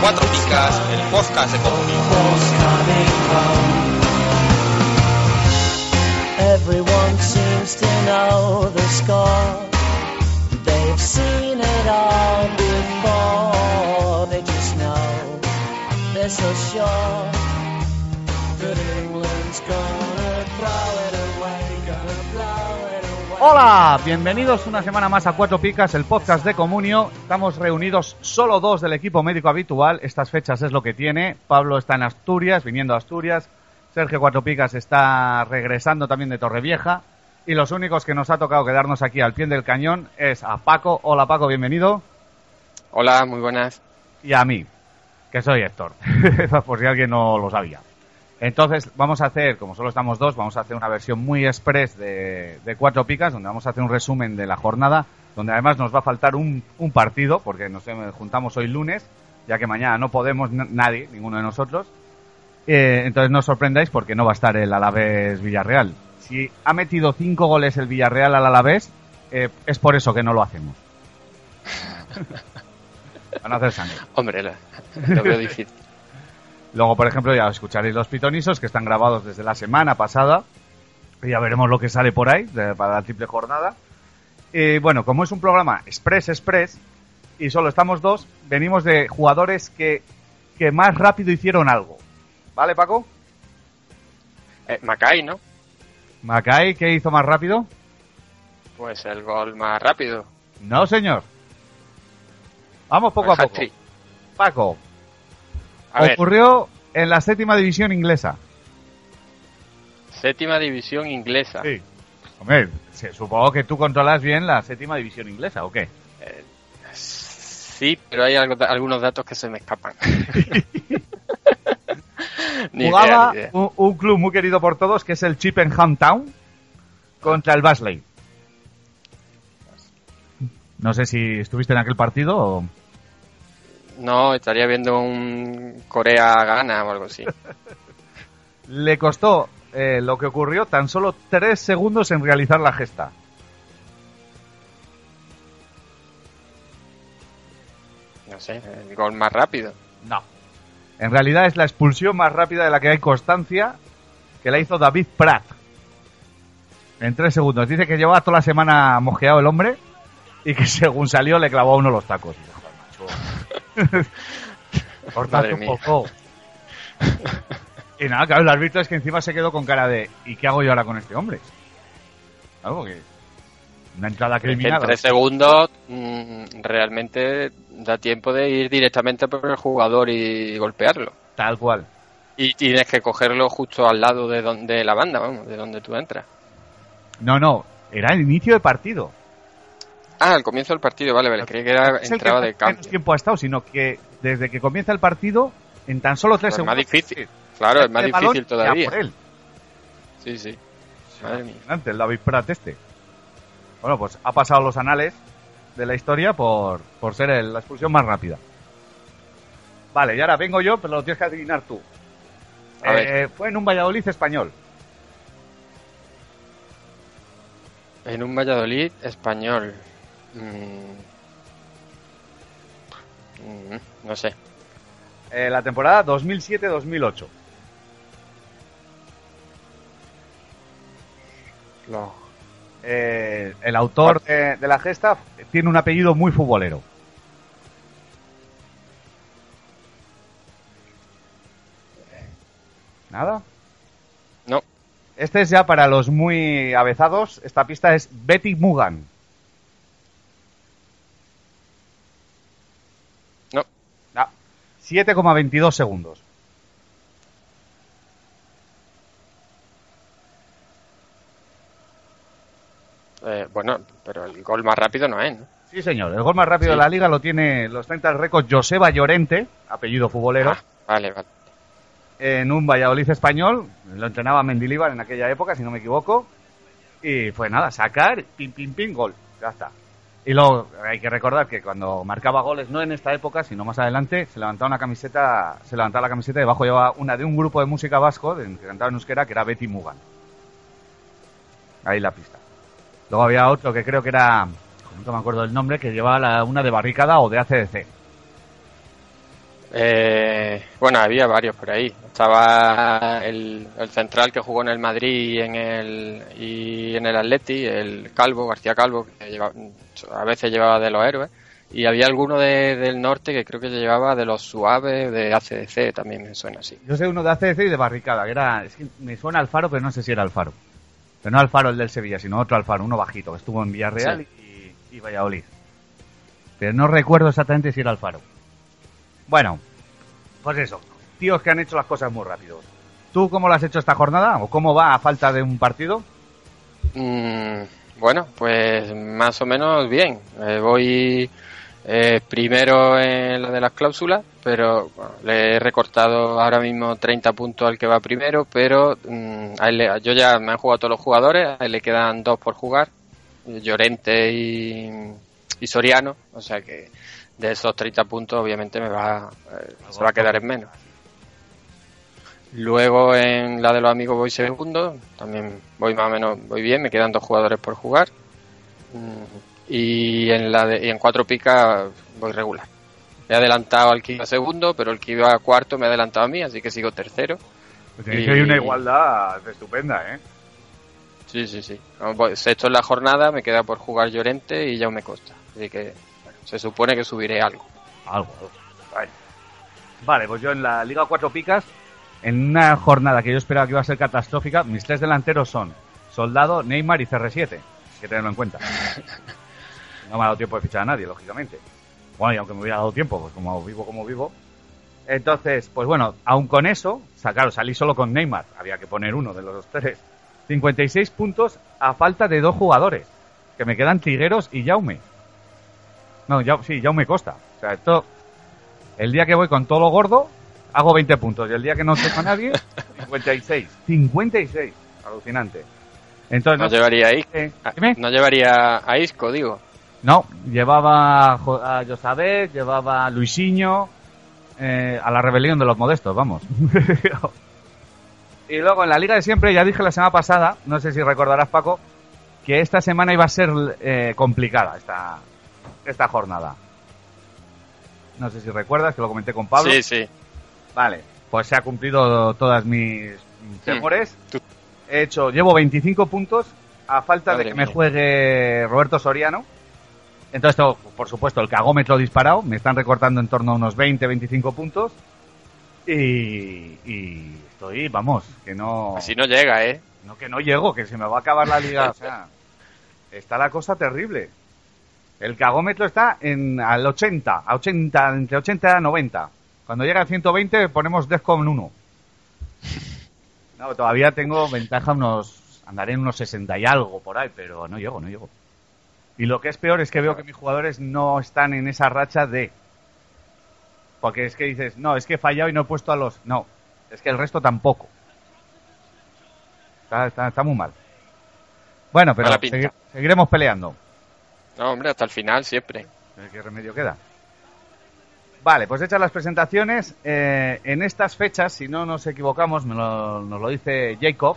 Cuatro Picas, el podcast de. Everyone seems to know the score. They've seen it all before. They just know they're so sure Hola, bienvenidos una semana más a Cuatro Picas, el podcast de Comunio. Estamos reunidos solo dos del equipo médico habitual. Estas fechas es lo que tiene. Pablo está en Asturias, viniendo a Asturias. Sergio Cuatro Picas está regresando también de Torrevieja. Y los únicos que nos ha tocado quedarnos aquí al pie del cañón es a Paco. Hola Paco, bienvenido. Hola, muy buenas. Y a mí, que soy Héctor, por si alguien no lo sabía. Entonces vamos a hacer, como solo estamos dos, vamos a hacer una versión muy express de, de Cuatro Picas, donde vamos a hacer un resumen de la jornada, donde además nos va a faltar un, un partido, porque nos juntamos hoy lunes, ya que mañana no podemos nadie, ninguno de nosotros. Eh, entonces no os sorprendáis porque no va a estar el Alavés Villarreal. Si ha metido cinco goles el Villarreal al Alavés, eh, es por eso que no lo hacemos. Van a hacer sangre. Hombre, lo, lo veo difícil. Luego, por ejemplo, ya escucharéis los pitonisos que están grabados desde la semana pasada. Y ya veremos lo que sale por ahí de- para la triple jornada. Y bueno, como es un programa Express Express y solo estamos dos, venimos de jugadores que, que más rápido hicieron algo. ¿Vale, Paco? Eh, Macay, ¿no? Macay, ¿qué hizo más rápido? Pues el gol más rápido. No, señor. Vamos poco a poco. Paco, A ver, ocurrió en la séptima división inglesa. séptima división inglesa. Sí. Hombre, supongo que tú controlas bien la séptima división inglesa, ¿o qué? Eh, sí, pero hay algo- algunos datos que se me escapan. ni Jugaba idea, ni idea. Un, un club muy querido por todos que es el Chippenham Town contra el Basley. No sé si estuviste en aquel partido o... No, estaría viendo un Corea-Gana o algo así. Le costó eh, lo que ocurrió tan solo tres segundos en realizar la gesta. No sé, el gol más rápido. No. En realidad es la expulsión más rápida de la que hay constancia que la hizo David Pratt. En tres segundos. Dice que llevaba toda la semana mojeado el hombre y que según salió le clavó a uno los tacos. Joder, macho. Madre un poco. Y nada, claro, el árbitro es que encima se quedó con cara de ¿y qué hago yo ahora con este hombre? Algo que... Una entrada que en criminal. tres segundos mm, realmente da tiempo de ir directamente por el jugador y golpearlo. Tal cual. Y tienes que cogerlo justo al lado de donde la banda, vamos, de donde tú entras. No, no, era el inicio de partido. Ah, al comienzo del partido, vale, vale. Creí que era es el entrada que de menos cambio. tiempo ha estado, sino que desde que comienza el partido, en tan solo tres segundos. más difícil. Claro, es más el difícil todavía. por él. Sí, sí. Madre mía. El David Pratt este. Bueno, pues ha pasado los anales de la historia por, por ser el- la expulsión más rápida. Vale, y ahora vengo yo, pero lo tienes que adivinar tú. Eh, fue en un Valladolid español. En un Valladolid español. Mm. Mm, no sé. Eh, la temporada 2007-2008. Lo- Eh, el autor de, de la gesta tiene un apellido muy futbolero. ¿Nada? No. Este es ya para los muy avezados. Esta pista es Betty Mugan. No. Ah, 7,22 segundos. Eh, bueno, pero el gol más rápido no es, ¿no? Sí, señor. El gol más rápido Sí. de la liga lo tiene, los 30 récords Joseba Llorente, apellido futbolero. Ah, vale, vale. en un Valladolid español, lo entrenaba Mendilibar en aquella época, si no me equivoco, y fue nada, sacar, pim, pim, pim, gol, ya está. Y luego hay que recordar que cuando marcaba goles, no en esta época, sino más adelante, se levantaba una camiseta, se levantaba la camiseta y debajo llevaba una de un grupo de música vasco de, que cantaba en euskera, que era Betty Mugan. Ahí la pista. Luego había otro que creo que era, nunca me acuerdo del nombre, que llevaba una de barricada o de ACDC. Eh, bueno, había varios por ahí. Estaba el, el central que jugó en el Madrid y en el, y en el Atleti, el Calvo, García Calvo, que lleva- a veces llevaba de los héroes. Y había alguno de- del norte que creo que llevaba de los suaves, de ACDC, también me suena así. Yo sé uno de ACDC y de barricada, que era, es que me suena Alfaro, pero no sé si era Alfaro. Pero no Alfaro el del Sevilla, sino otro Alfaro, uno bajito, que estuvo en Villarreal y, y Valladolid. Pero no recuerdo exactamente si era Alfaro. Bueno, pues eso, tíos que han hecho las cosas muy rápido. ¿Tú cómo lo has hecho esta jornada? ¿O cómo va a falta de un partido? Mm, bueno, pues más o menos bien. Eh, voy eh, primero en la de las cláusulas, pero bueno, le he recortado ahora mismo 30 puntos al que va primero, pero mm, a él le- yo ya me han jugado todos los jugadores, a él le quedan dos por jugar, Llorente y, y Soriano, o sea que de esos 30 puntos obviamente me va, eh, se va a quedar en menos. Luego en la de los amigos voy segundo, también voy más o menos voy bien, me quedan dos jugadores por jugar. Mm, Y en la de, y en cuatro picas voy regular. He adelantado al que iba segundo, pero el que iba cuarto me ha adelantado a mí, así que sigo tercero. Pues tenéis Y- una igualdad estupenda, ¿eh? Sí, sí, sí. Sexto en la jornada, me queda por jugar Llorente y ya me Costa. Así que se supone que subiré algo. Algo, algo. Vale. Vale, pues yo en la Liga Cuatro Picas, en una jornada que yo esperaba que iba a ser catastrófica, mis tres delanteros son Soldado, Neymar y CR7. Hay que tenerlo en cuenta. No me ha dado tiempo de fichar a nadie, lógicamente. Bueno, y aunque me hubiera dado tiempo, pues como vivo como vivo. Entonces, pues bueno, aun con eso, sacaron, salí solo con Neymar. Había que poner uno de los tres. 56 puntos a falta de dos jugadores. Que me quedan Trigueros y Jaume. No, ya, sí, Jaume Costa. O sea, esto, el día que voy con todo lo gordo, hago 20 puntos. Y el día que no tengo a nadie, 56. 56. Alucinante. Entonces, No no, llevaría a, Is- eh, a- dime. no llevaría a Isco, digo. No, llevaba a Josabet, llevaba a Luisinho, eh, a la rebelión de los modestos, vamos. y luego en la liga de siempre, ya dije la semana pasada, no sé si recordarás Paco, que esta semana iba a ser eh, complicada esta, esta jornada. No sé si recuerdas, que lo comenté con Pablo. Sí, sí. Vale, pues se ha cumplido todas mis temores. Tú- He hecho, llevo 25 puntos a falta Madre de que me juegue Roberto Soriano. Entonces, tengo, por supuesto, el cagómetro disparado. Me están recortando en torno a unos 20, 25 puntos. Y, y estoy, vamos, que no, Así no llega, ¿eh? no que no llego, que se me va a acabar la liga. O sea, está la cosa terrible. El cagómetro está en al 80, a 80, entre 80 y 90. Cuando llega a 120 ponemos Defcon 1. No, todavía tengo ventaja unos, andaré en unos 60 y algo por ahí, pero no llego, no llego. Y lo que es peor es que veo que mis jugadores no están en esa racha de... Porque es que dices, no, es que he fallado y no he puesto a los... No, es que el resto tampoco. Está, está, está muy mal. Bueno, pero segui- seguiremos peleando. No, hombre, hasta el final siempre. ¿Qué remedio queda? Vale, pues hechas las presentaciones, eh, en estas fechas, si no nos equivocamos, me lo- nos lo dice Jacob,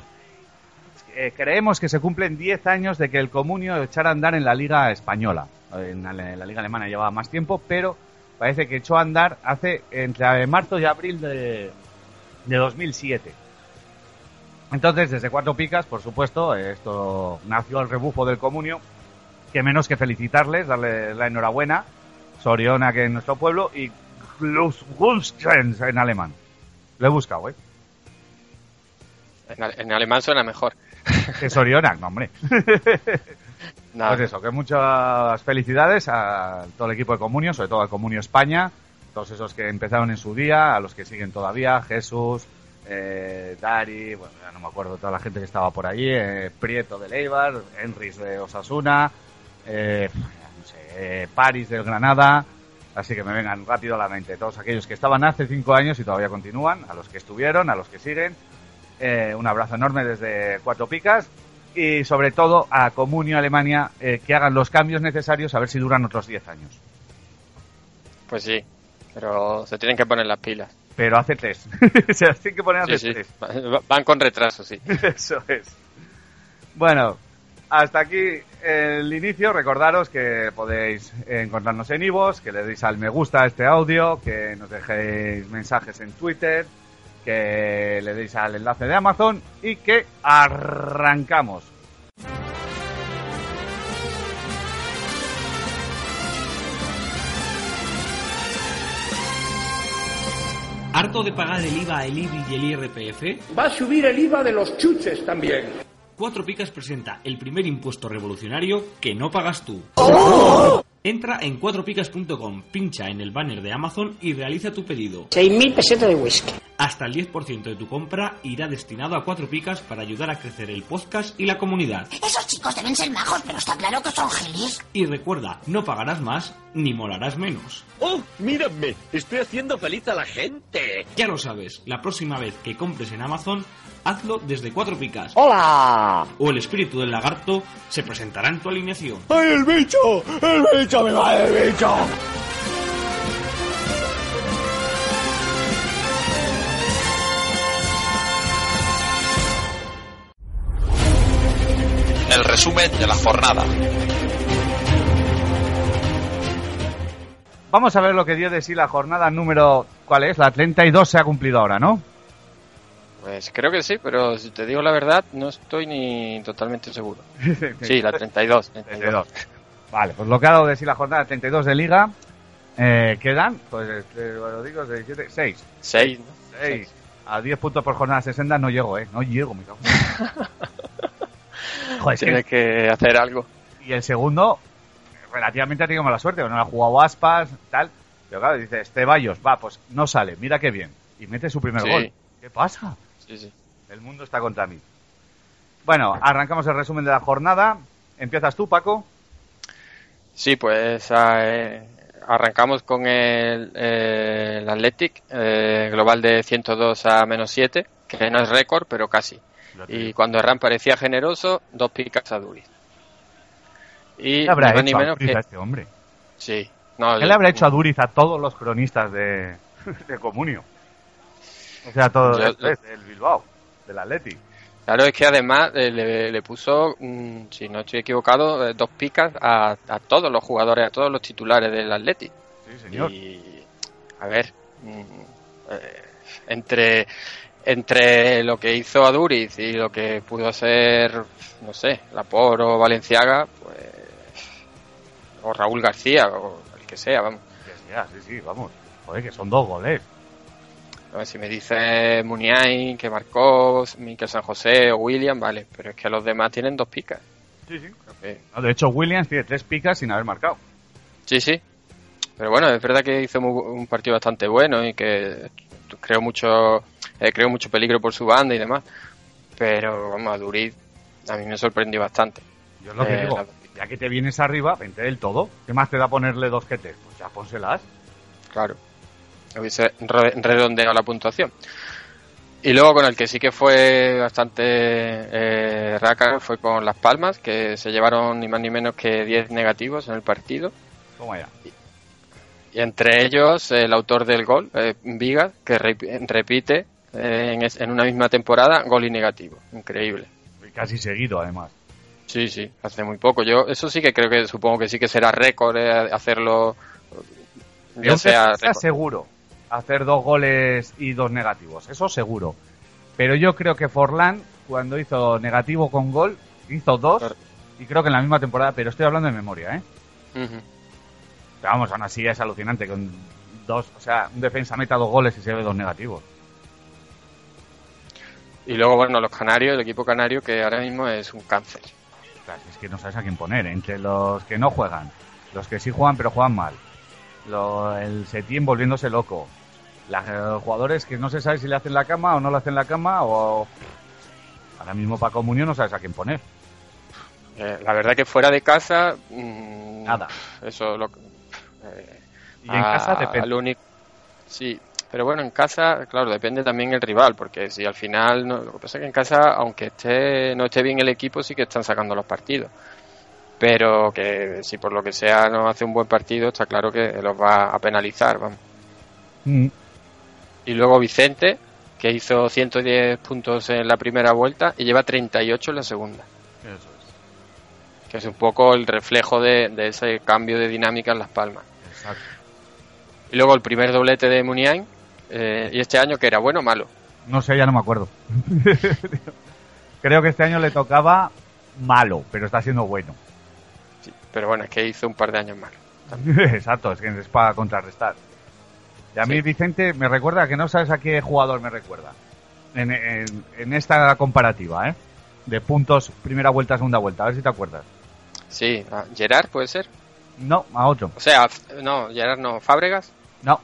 eh, creemos que se cumplen 10 años de que el Comunio echara a andar en la Liga Española. En la, en la Liga Alemana llevaba más tiempo, pero parece que echó a andar hace entre marzo y abril de, de 2007. Entonces, desde Cuatro Picas, por supuesto, eh, esto nació el rebufo del Comunio, que menos que felicitarles, darles la enhorabuena, Soriona que en nuestro pueblo y Glücksgrens en alemán. Lo he buscado, ¿eh? En, ale- en alemán suena mejor. Que Soriona, no, hombre. Nada. Pues eso, que muchas felicidades a todo el equipo de Comunio, sobre todo al Comunio España, todos esos que empezaron en su día, a los que siguen todavía, Jesús, eh, Dari, bueno, ya no me acuerdo toda la gente que estaba por allí, eh, Prieto de Leibar, Enris de Osasuna, eh, no sé, eh, Paris del Granada, así que me vengan rápido a la mente todos aquellos que estaban hace cinco años y todavía continúan, a los que estuvieron, a los que siguen, eh, un abrazo enorme desde Cuatro Picas y sobre todo a Comunio Alemania eh, que hagan los cambios necesarios a ver si duran otros 10 años. Pues sí, pero se tienen que poner las pilas. Pero hace tres. se las tienen que poner hace Sí, sí. tres. Va- Van con retraso, sí. Eso es. Bueno, hasta aquí el inicio. Recordaros que podéis encontrarnos en Ivos, que le deis al me gusta a este audio, que nos dejéis mensajes en Twitter, que le deis al enlace de Amazon y que arrancamos. ¿Harto de pagar el IVA, el IBI y el IRPF? Va a subir el IVA de los chuches también. Cuatro Picas presenta el primer impuesto revolucionario que no pagas tú. Entra en cuatropicas.com, pincha en el banner de Amazon y realiza tu pedido. 6.000 pesetas de whisky. Hasta el 10% de tu compra irá destinado a Cuatro Picas para ayudar a crecer el podcast y la comunidad. Esos chicos deben ser majos, pero está claro que son gilis. Y recuerda, no pagarás más ni molarás menos. ¡Oh, mírame! Estoy haciendo feliz a la gente. Ya lo sabes, la próxima vez que compres en Amazon, hazlo desde Cuatro Picas. ¡Hola! O el espíritu del lagarto se presentará en tu alineación. ¡Ay, el bicho! ¡El bicho me va el bicho! El resumen de la jornada. Vamos a ver lo que dio de sí la jornada número... ¿Cuál es? La 32 se ha cumplido ahora, ¿no? Pues creo que sí, pero si te digo la verdad, no estoy ni totalmente seguro. Sí, la 32. 32. Vale, pues lo que ha dado de sí la jornada 32 de Liga, eh, quedan, pues eh, lo digo, 6, 6. 6, ¿no? 6. A 10 puntos por jornada 60 no llego, ¿eh? No llego, mi. Joder, es que- Tienes que hacer algo. Y el segundo, relativamente ha tenido mala suerte, no ha jugado aspas, tal. Pero claro, dice, Ceballos, va, pues no sale, mira qué bien. Y mete su primer Sí. gol. ¿Qué pasa? Sí, sí. El mundo está contra mí. Bueno, arrancamos el resumen de la jornada. Empiezas tú, Paco. Sí, pues eh, arrancamos con el, eh, el Athletic, eh, global de 102 a menos 7, que no es récord, pero casi. Y cuando Herrán parecía generoso, dos picas a Duriz. Y ¿Qué habrá ni a menos Duriz que... a este hombre? Sí. No, ¿Qué le habrá hecho a Duriz a todos los cronistas de, de Comunio? O sea, todo Yo- es del Bilbao, del Atleti. Claro, es que además eh, le, le puso, mm, si no estoy equivocado, eh, dos picas a, a todos los jugadores, a todos los titulares del Athletic. Sí, señor. Y, a ver, mm, eh, entre, entre lo que hizo Aduriz y lo que pudo hacer, no sé, Lapor o Valenciaga, pues, o Raúl García, o el que sea, vamos. Sí, sí, vamos. Joder, que son dos goles. A ver, si me dice Muniain que marcó, Miquel San José o William, vale, pero es que los demás tienen dos picas. Sí, sí. No, de hecho, Williams tiene tres picas sin haber marcado. Sí, sí. Pero bueno, es verdad que hizo un partido bastante bueno y que creó mucho, eh, creó mucho peligro por su banda y demás. Pero vamos, a Duriz a mí me sorprendió bastante. Yo es lo que Eh, digo. la- Ya que te vienes arriba, vente del todo. ¿Qué más te da ponerle dos que Pues ya pónselas. Claro. Hubiese re- redondeado la puntuación. Y luego con el que sí que fue bastante eh, rácano fue con Las Palmas, que se llevaron ni más ni menos que 10 negativos en el partido. Toma ya. Y entre ellos el autor del gol, eh, Vigas, que re- repite eh, en, es- en una misma temporada gol y negativo. Increíble. Y casi seguido, además. Sí, sí, hace muy poco. Yo eso sí que creo que supongo que sí que será récord eh, hacerlo. Ya un sea récord. seguro hacer dos goles y dos negativos. Eso seguro. Pero yo creo que Forlán, cuando hizo negativo con gol, hizo dos. Claro. Y creo que en la misma temporada, pero estoy hablando de memoria, ¿eh? Pero vamos, aún así es alucinante que un dos, o sea, un defensa meta dos goles y se ve dos negativos. Y luego, bueno, los canarios, el equipo canario que ahora mismo es un cáncer. Es que no sabes a quién poner. Entre los que no juegan, los que sí juegan pero juegan mal, lo- el Setién volviéndose loco, los jugadores que no se sabe si le hacen la cama o no le hacen la cama, o ahora mismo para comunión no sabes a quién poner. Eh, la verdad que fuera de casa. mm, Nada. Eso lo. eh, Y en a- casa depende. al único- sí, Pero bueno, en casa, claro, depende también el rival, porque si al final, no, lo que pasa es que en casa, aunque esté no esté bien el equipo, sí que están sacando los partidos. Pero que si por lo que sea no hace un buen partido, está claro que los va a penalizar, vamos. Mm. Y luego Vicente, que hizo 110 puntos en la primera vuelta y lleva 38 en la segunda. Eso es. Que es un poco el reflejo de, de ese cambio de dinámica en Las Palmas. Exacto. Y luego el primer doblete de Muniain. Eh, y este año que era bueno o malo. No sé, ya no me acuerdo. Creo que este año le tocaba malo, pero está siendo bueno. Sí, pero bueno, es que hizo un par de años malo. Exacto, es que es para contrarrestar. Y a mí Sí. Vicente me recuerda que no sabes a qué jugador me recuerda. En, en- en esta comparativa, ¿eh? De puntos, primera vuelta, segunda vuelta. A ver si te acuerdas. Sí, a Gerard puede ser. No, a otro. O sea, no, Gerard no, Fábregas. No.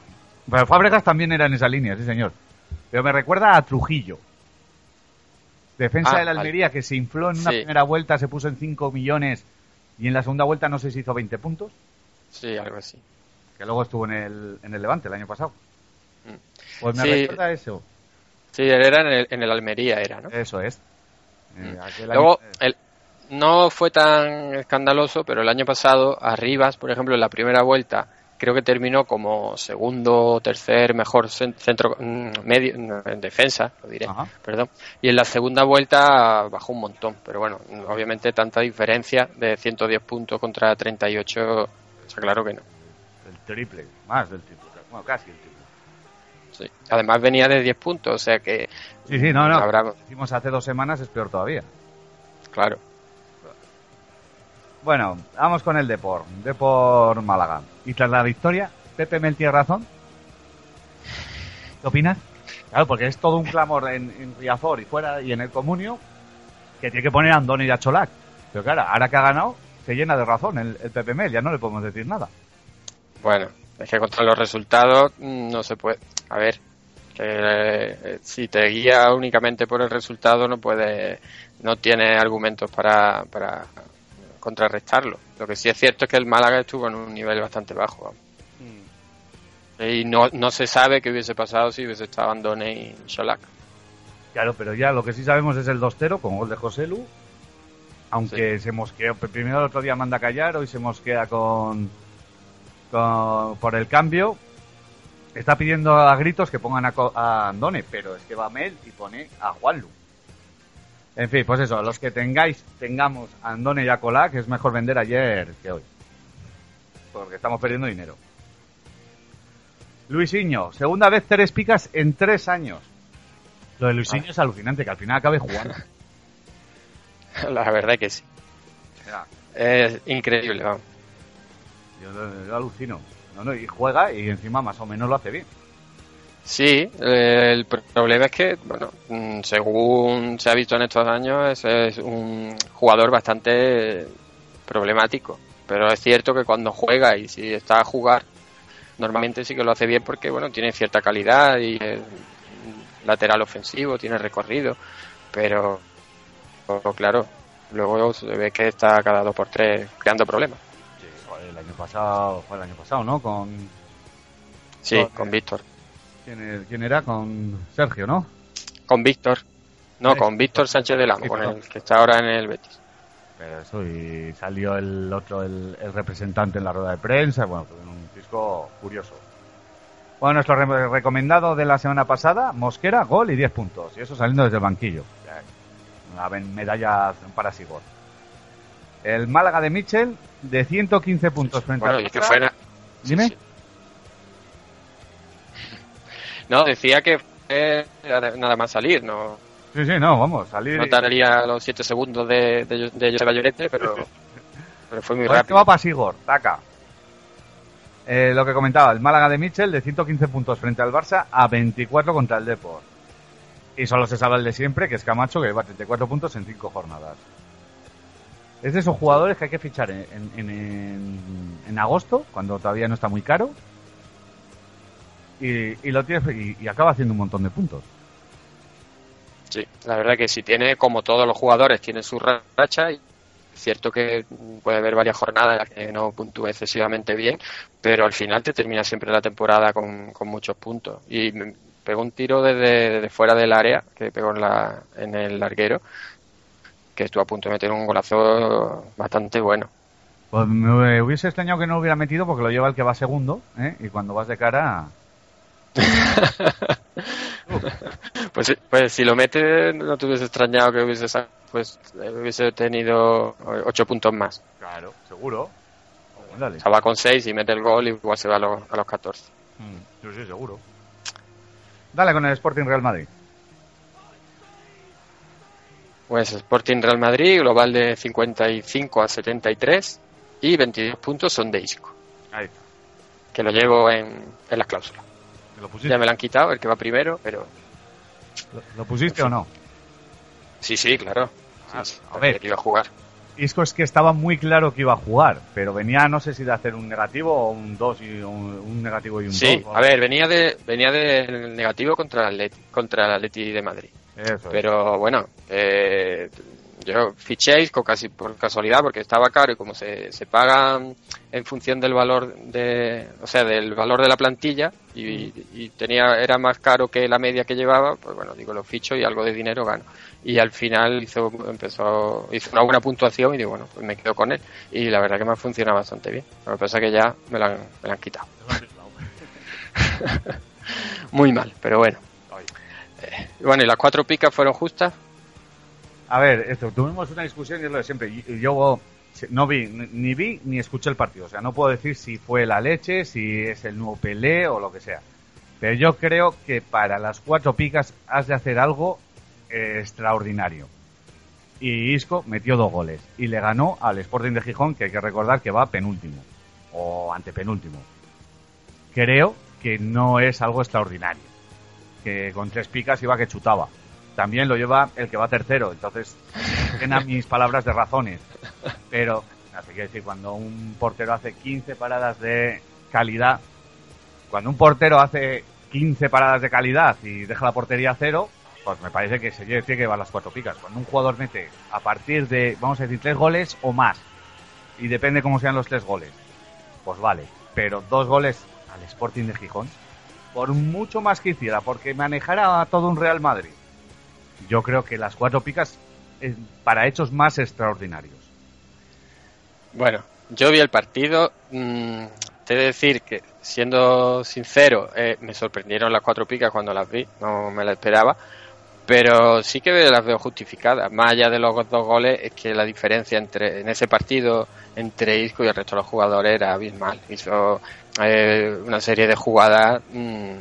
Pero Fábregas también era en esa línea, sí señor. Pero me recuerda a Trujillo. Defensa Ah, de la Almería que se infló en una Sí. primera vuelta, se puso en 5 millones y en la segunda vuelta no sé si hizo 20 puntos. Sí, algo así. Que luego estuvo en el, en el Levante el año pasado. Mm. Pues me Sí. recuerda a eso. Sí, él era en el, en el Almería, era, ¿no? Eso es. Eh, Mm. aquel Luego, año- el, no fue tan escandaloso, pero el año pasado, Arribas, por ejemplo, en la primera vuelta, creo que terminó como segundo, tercer, mejor cen- centro mm, medio no, en defensa, lo diré, Ajá. perdón. Y en la segunda vuelta bajó un montón, pero bueno, obviamente tanta diferencia de 110 puntos contra 38, está claro que no. El triple, más del triple. Bueno, casi el triple. Sí. Además venía de 10 puntos, o sea que Sí, sí, no, no. Habrá- hicimos hace dos semanas, es peor todavía. claro. Bueno, vamos con el Depor. Depor Málaga. Y tras la victoria, Pepe Mel tiene razón. ¿Qué opinas? Claro, porque es todo un clamor en, en Riazor y fuera y en el comunio que tiene que poner a Andoni y a Cholac. Pero claro, ahora que ha ganado, se llena de razón el, el Pepe Mel, ya no le podemos decir nada. Bueno, es que contra los resultados mm, no se puede. A ver, que eh, si te guía únicamente por el resultado no puede, no tiene argumentos para, para contrarrestarlo. Lo que sí es cierto es que el Málaga estuvo en un nivel bastante bajo. vamos. Y no, no se sabe qué hubiese pasado si hubiese estado Andone y Xolac. Claro, pero ya lo que sí sabemos es el 2-0 con gol de José Lu. Aunque se mosqueó, primero el otro día manda a callar, hoy se mosquea con, con- por el cambio. Está pidiendo a gritos que pongan a, a Andone, pero es que va Mel y pone a Juanlu. En fin, pues eso, los que tengáis, tengamos a Andone y a Colac, es mejor vender ayer que hoy. Porque estamos perdiendo dinero. Luisinho, segunda vez tres picas en tres años. Lo de Luisinho es alucinante, que al final acabe jugando. La verdad que sí. Mira, Es increíble, vamos. yo, yo alucino. No, no, y juega y encima más o menos lo hace bien. Sí, eh, el pr- problema es que, bueno, mm, según se ha visto en estos años, es, un jugador bastante problemático. Pero es cierto que cuando juega y si está a jugar, normalmente sí que lo hace bien porque, bueno, tiene cierta calidad y es lateral ofensivo, tiene recorrido. Pero, claro, luego se ve que está cada dos por tres creando problemas. Sí, el año pasado, fue el año pasado, ¿no? Con Sí, con Víctor. ¿Quién, er- quién era? Con Sergio, ¿no? Con Víctor. No, con Víctor Sánchez del Amo, con el que está ahora en el Betis. Pero eso, y salió el otro, el, el representante en la rueda de prensa. Bueno, fue un disco curioso. Bueno, nuestro re- recomendado de la semana pasada, Mosquera, gol y 10 puntos. Y eso saliendo desde el banquillo. Una medalla para Sigor. El Málaga de Michel, de 115 puntos frente Bueno, al y que fuera. Dime. Sí, sí. No, decía que fue nada más salir, no, Sí, sí, no, vamos, salir. no tardaría los 7 segundos de, de, de Joseba Llorente, pero, pero fue muy Pues rápido. va para Sigor, taca. Eh, lo que comentaba, el Málaga de Michel de 115 puntos frente al Barça a 24 contra el Depor. Y solo se sabe el de siempre, que es Camacho, que lleva 34 puntos en 5 jornadas. Es de esos jugadores que hay que fichar en, en, en- en agosto, cuando todavía no está muy caro. Y, y lo tiene, y, y acaba haciendo un montón de puntos. Sí, la verdad que si tiene, como todos los jugadores, tiene su racha y, cierto que puede haber varias jornadas en las que no puntúe excesivamente bien, pero al final te termina siempre la temporada con, con muchos puntos. Y pegó un tiro desde, desde fuera del área, que pegó en, la, en el larguero, que estuvo a punto de meter un golazo bastante bueno. Pues me hubiese extrañado que no lo hubiera metido porque lo lleva el que va segundo, ¿eh? y cuando vas de cara... pues, pues si lo mete, no te hubiese extrañado que hubiese, pues, eh, hubiese tenido ocho puntos más. Claro, seguro. Dale. O sea, va con seis y mete el gol y igual se va a los, a los 14. Mm, sí, sí, seguro. Dale con el Sporting Real Madrid. Pues Sporting Real Madrid, global de 55 a 73 y 22 puntos son de Isco, Ahí está. que lo llevo en, en las cláusulas. ¿Te ¿Lo pusiste, Ya me lo han quitado, el que va primero, pero ¿Lo, lo pusiste o no? sí, sí, claro. Ah, sí, a ver. que iba a jugar. Isco es que estaba muy claro que iba a jugar, pero venía no sé si de hacer un negativo o un 2 y un, un negativo y un 2. Sí, a ver, venía de venía del negativo contra el Atleti, contra el Atleti de Madrid. Eso es. Pero bueno, eh, yo fiché Isco casi por casualidad porque estaba caro y como se, se paga en función del valor de, o sea, del valor de la plantilla y, y tenía era más caro que la media que llevaba, pues bueno, digo lo ficho y algo de dinero gano. Y al final hizo empezó hizo una buena puntuación y digo bueno, pues me quedo con él y la verdad que me ha funcionado bastante bien. Lo que pasa es que ya me la han, me la han quitado. Muy mal, pero bueno. Eh, bueno, y las cuatro picas fueron justas. A ver, esto, tuvimos una discusión y es lo de siempre. Y- y Yo no vi, ni vi ni escuché el partido. O sea, no puedo decir si fue la leche, si es el nuevo Pelé o lo que sea. Pero yo creo que para las cuatro picas has de hacer algo eh, extraordinario. Y Isco metió dos goles y le ganó al Sporting de Gijón, que hay que recordar que va penúltimo o antepenúltimo. Creo que no es algo extraordinario. Que con tres picas iba que chutaba. También lo lleva el que va tercero, entonces llena mis palabras de razones. Pero, así que decir, cuando un portero hace 15 paradas de calidad, cuando un portero hace 15 paradas de calidad y deja la portería a cero, pues me parece que se tiene que va a las cuatro picas. Cuando un jugador mete a partir de, vamos a decir, tres goles o más, y depende cómo sean los tres goles, pues vale. Pero dos goles al Sporting de Gijón, por mucho más que hiciera, porque manejara a todo un Real Madrid, yo creo que las cuatro picas es para hechos más extraordinarios. Bueno, yo vi el partido. mm, te he de decir que, siendo sincero, eh, me sorprendieron las cuatro picas cuando las vi, no me las esperaba. Pero sí que las veo justificadas. Más allá de los dos goles, es que la diferencia entre en ese partido entre Isco y el resto de los jugadores era abismal. Hizo eh, una serie de jugadas mm,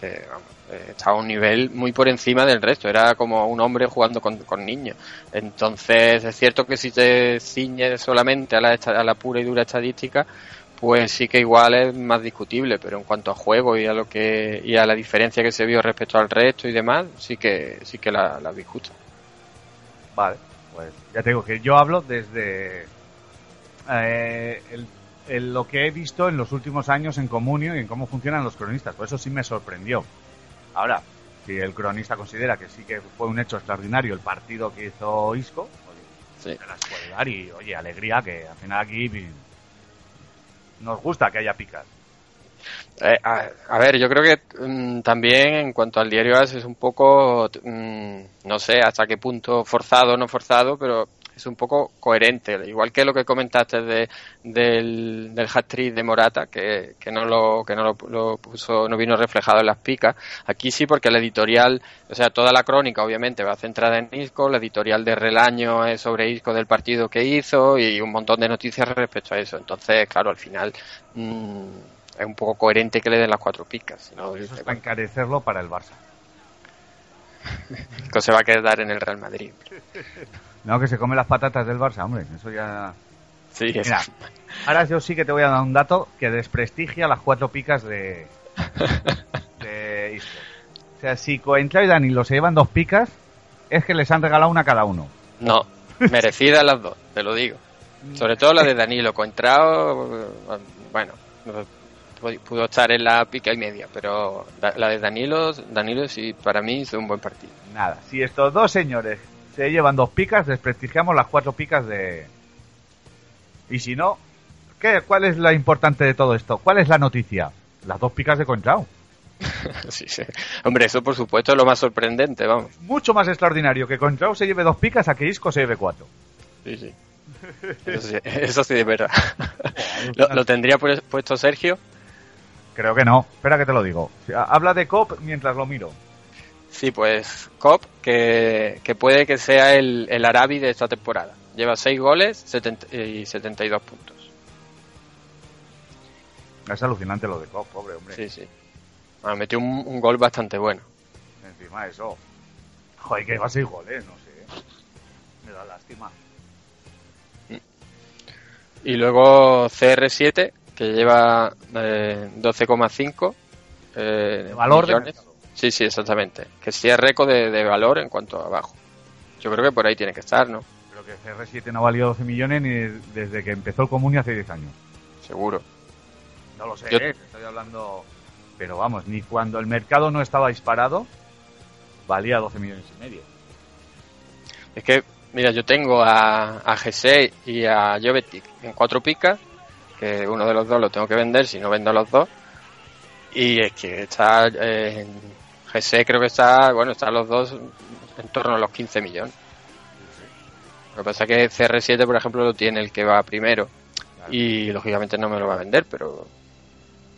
que vamos, eh, estaba a un nivel muy por encima del resto. Era como un hombre jugando con, con niños. Entonces, es cierto que si te ciñes solamente a la, a la pura y dura estadística, pues sí que igual es más discutible, pero en cuanto a juego y a lo que y a la diferencia que se vio respecto al resto y demás, sí que sí que la, la justa. Vale, pues ya te digo que yo hablo desde eh, el- lo que he visto en los últimos años en Comunio y en cómo funcionan los cronistas. Por eso sí me sorprendió. Ahora, si el cronista considera que sí que fue un hecho extraordinario el partido que hizo Isco, oye, Sí. se las puede dar y, oye, alegría que al final aquí nos gusta que haya picas. Eh, a, a ver, yo creo que mm, también en cuanto al diario AS es un poco, mm, no sé hasta qué punto forzado o no forzado, pero es un poco coherente. Igual que lo que comentaste de, del, del hat-trick de Morata, que, que no, lo, que no lo, lo puso, no vino reflejado en las picas. Aquí sí, porque la editorial, o sea, toda la crónica obviamente va centrada en Isco, la editorial de Relaño es sobre Isco del partido que hizo y un montón de noticias respecto a eso. Entonces, claro, al final mm, es un poco coherente que le den las cuatro picas. Si no, Eso es para encarecerlo para el Barça. Isco se va a quedar en el Real Madrid. No, que se come las patatas del Barça, hombre. Eso ya... Sí, es- Mira, ahora yo sí que te voy a dar un dato que desprestigia las cuatro picas de, de Isco. O sea, si Coentrao y Danilo se llevan dos picas, es que les han regalado una cada uno. No, merecidas las dos, te lo digo. Sobre todo la de Danilo. Contrao, eh, bueno, pu- pudo estar en la pica y media, pero la de Danilo, Danilo sí, para mí hizo un buen partido. Nada, si estos dos señores se llevan dos picas, desprestigiamos las cuatro picas de, Y si no, ¿qué? ¿cuál es la importante de todo esto? ¿Cuál es la noticia? Las dos picas de Contrao. sí, sí. Hombre, eso por supuesto es lo más sorprendente, vamos. Mucho más extraordinario que Contrao se lleve dos picas a que Isco se lleve cuatro. Sí, sí. Eso sí, eso sí es verdad. ¿Lo, lo tendría pu- puesto Sergio? Creo que no. Espera que te lo digo. Habla de COP mientras lo miro. Sí, pues Cop, que, que puede que sea el, el Arabi de esta temporada. Lleva 6 goles 70 y 72 puntos. Es alucinante lo de COP, pobre hombre. Sí, sí. Ah, metió un, un gol bastante bueno. Encima de eso. Joder, que lleva seis goles, no sé. Me da lástima. Y luego CR7, que lleva eh, 12,5 eh, De valor de millones. Sí, sí, exactamente. Que sí es récord de, de valor en cuanto a abajo. Yo creo que por ahí tiene que estar, ¿no? Creo que CR7 no valió 12 millones ni desde que empezó el Comuni hace 10 años. Seguro. No lo sé, Yo- ¿eh? estoy hablando... Pero vamos, ni cuando el mercado no estaba disparado, valía 12 millones y medio. Es que, mira, yo tengo a, a G6 y a Jovetic en cuatro picas, que uno de los dos lo tengo que vender, si no vendo a los dos. Y es que está eh, en G6 creo que está, bueno, están los dos en torno a los 15 millones. Lo que pasa es que CR7, por ejemplo, lo tiene el que va primero. Y lógicamente no me lo va a vender, pero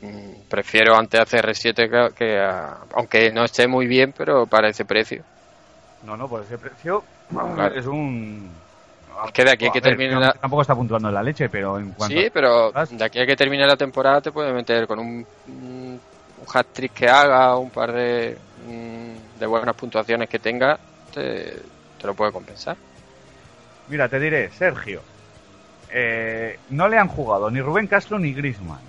mm, prefiero antes a CR7 que, que a, aunque no esté muy bien, pero para ese precio. No, no, por ese precio Claro. es un... Es que de aquí a que termine la, Tampoco está puntuando en la leche, pero en cuanto... Sí, pero a- de aquí a que termine la temporada te puede meter con un, un, un hat-trick que haga, un par de, mm, de buenas puntuaciones que tenga, te, te lo puede compensar. Mira, te diré, Sergio. eh, no le han jugado ni Rubén Castro ni Grisman.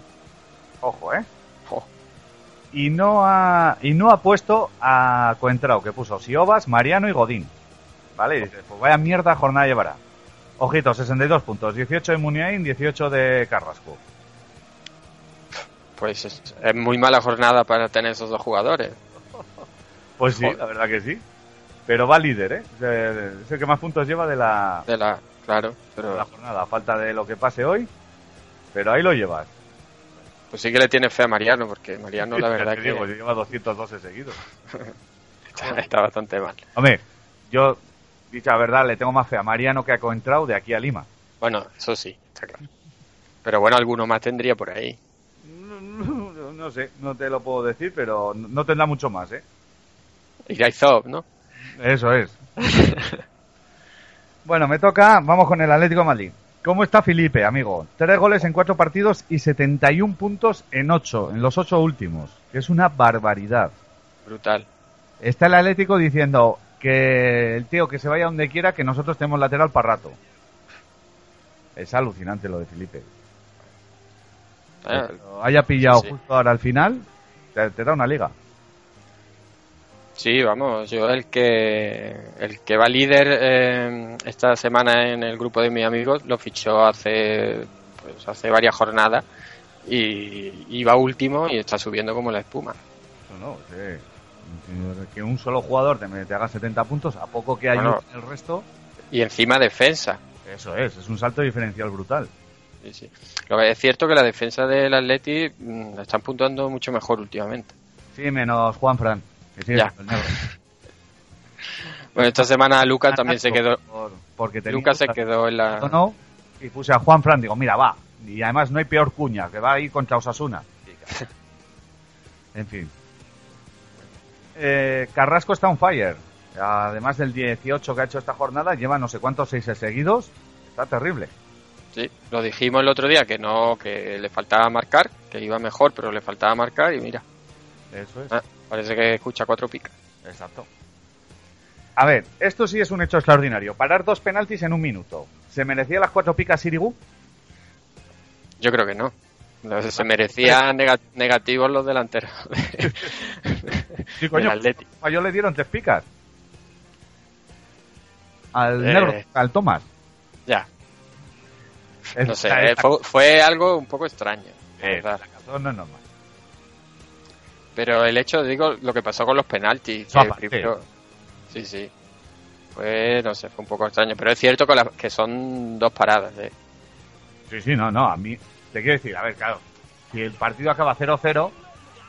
Ojo, ¿eh? Jo. Y no ha, y no ha puesto a Coentrao, que puso Siobas, Mariano y Godín. ¿Vale? Y dices, pues vaya mierda jornada llevará. Ojito, 62 puntos, 18 de Muniain, 18 de Carrasco. Pues es, es muy mala jornada para tener esos dos jugadores. Pues sí, la verdad que sí. Pero va líder, ¿eh? Es el- es el que más puntos lleva de la, De la, claro, de pero la jornada. A falta de lo que pase hoy. Pero ahí lo llevas. pues sí que le tiene fe a Mariano, porque Mariano la verdad te que digo, lleva 212 seguidos. está, está bastante mal. Hombre, yo, dicha verdad, le tengo más fe a Mariano que a Coentrao de aquí a Lima. Bueno, eso sí, está claro. Pero bueno, alguno más tendría por ahí. No, sé, no te lo puedo decir, pero no tendrá mucho más, ¿eh? Iraizov, ¿no? Eso es. bueno, me toca, vamos con el Atlético de Madrid. ¿Cómo está Felipe, amigo? Tres goles en cuatro partidos y 71 puntos en ocho, en los ocho últimos, que es una barbaridad. Brutal. Está el Atlético diciendo que el tío que se vaya donde quiera, que nosotros tenemos lateral para rato. Es alucinante lo de Felipe. Eh, haya pillado sí. justo ahora al final, te, te da una liga. Sí, vamos, yo el que el que va líder eh, esta semana en el grupo de mis amigos lo fichó hace pues hace varias jornadas y iba último y está subiendo como la espuma. No, no, sí. Que un solo jugador te, te haga 70 puntos, a poco que Bueno. el resto, Y encima defensa. eso es, es un salto diferencial brutal. Sí, sí. Lo que es cierto que la defensa del Atleti mm, la están puntuando mucho mejor últimamente. Sí, menos Juan Fran, Ya. Bueno, esta semana Lucas también se quedó Por- porque Lucas se quedó en la no, y puse a Juan Fran, digo, mira, va. Y además no hay peor cuña, que va a ir contra Osasuna. En fin. Eh, Carrasco está on fire. Además del 18 que ha hecho esta jornada, lleva no sé cuántos seis seguidos. Está terrible. Sí, lo dijimos el otro día que no, que le faltaba marcar, que iba mejor, pero le faltaba marcar y mira, Eso es. ah, parece que escucha cuatro picas. Exacto. A ver, esto sí es un hecho extraordinario. Parar dos penaltis en un minuto. ¿Se merecía las cuatro picas Sirigu? Yo creo que no. No, Se merecían nega- negativos los delanteros. de- Sí, coño. A yo le dieron tres picas. Al Eh. negro, al Tomás. Ya, no sé, fue, fue algo un poco extraño. eh, no es normal. Pero el hecho, digo, lo que pasó con los penaltis, que primero, sí, sí, fue, no sé, fue un poco extraño. Pero es cierto que, la- que son dos paradas. ¿eh? Sí, sí, no, no, a mí, te quiero decir, a ver, claro, si el partido acaba 0-0,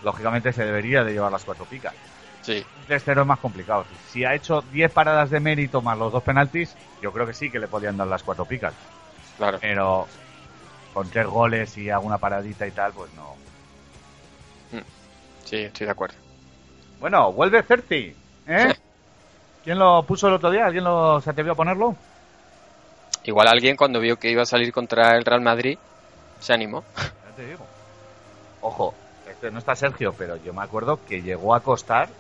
lógicamente se debería de llevar las cuatro picas. Sí. Un 3-0 es más complicado. Si ha hecho 10 paradas de mérito más los dos penaltis, yo creo que sí que le podían dar las cuatro picas. Claro. Pero con tres goles y alguna paradita y tal, pues no. Sí, estoy de acuerdo. Bueno, vuelve Certi, ¿eh? ¿Quién lo puso el otro día? ¿Alguien lo, se atrevió a ponerlo? Igual alguien cuando vio que iba a salir contra el Real Madrid se animó. Ya te digo. Ojo, este no está Sergio, pero yo me acuerdo que llegó a costar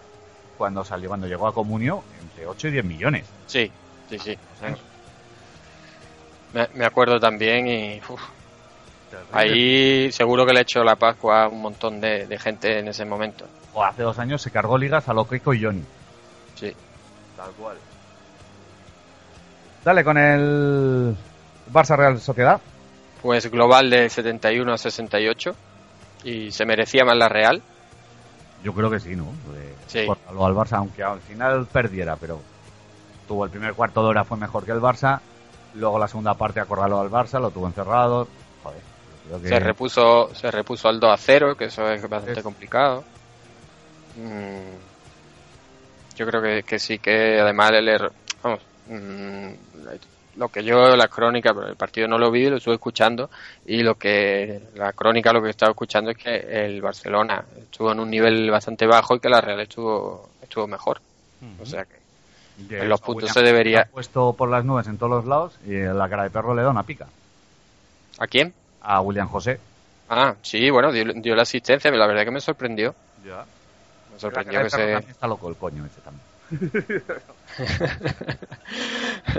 cuando salió, cuando llegó a Comunio, entre 8 y 10 millones. Sí, sí, sí. Me, me acuerdo también y uf, ahí seguro que le he hecho la Pascua a un montón de, de gente en ese momento. O hace dos años se cargó ligas a lo Keiko y Johnny. Sí. Tal cual. Dale con el Barça Real Sociedad. Pues global de 71 a 68 y se merecía más la Real. Yo creo que sí, ¿no? Sí. al Barça, aunque al final perdiera, pero tuvo el primer cuarto de hora, fue mejor que el Barça. Luego la segunda parte acorraló al Barça, lo tuvo encerrado. Joder, yo creo que... Se repuso, se repuso al 2 a 0, que eso es bastante Es- complicado. Mm, yo creo que, que sí que además el error, vamos, mm, lo que yo, la crónica, pero el partido no lo vi, lo estuve escuchando y lo que, la crónica lo que he estado escuchando es que el Barcelona estuvo en un nivel bastante bajo y que la Real estuvo, estuvo mejor. O sea que En los puntos se debería- ha puesto por las nubes en todos los lados y la cara de perro le da una pica. ¿A quién? A William José. Ah, sí, bueno, dio, dio la asistencia, pero la verdad que me sorprendió. Ya. Me sorprendió que se... está loco el coño ese también.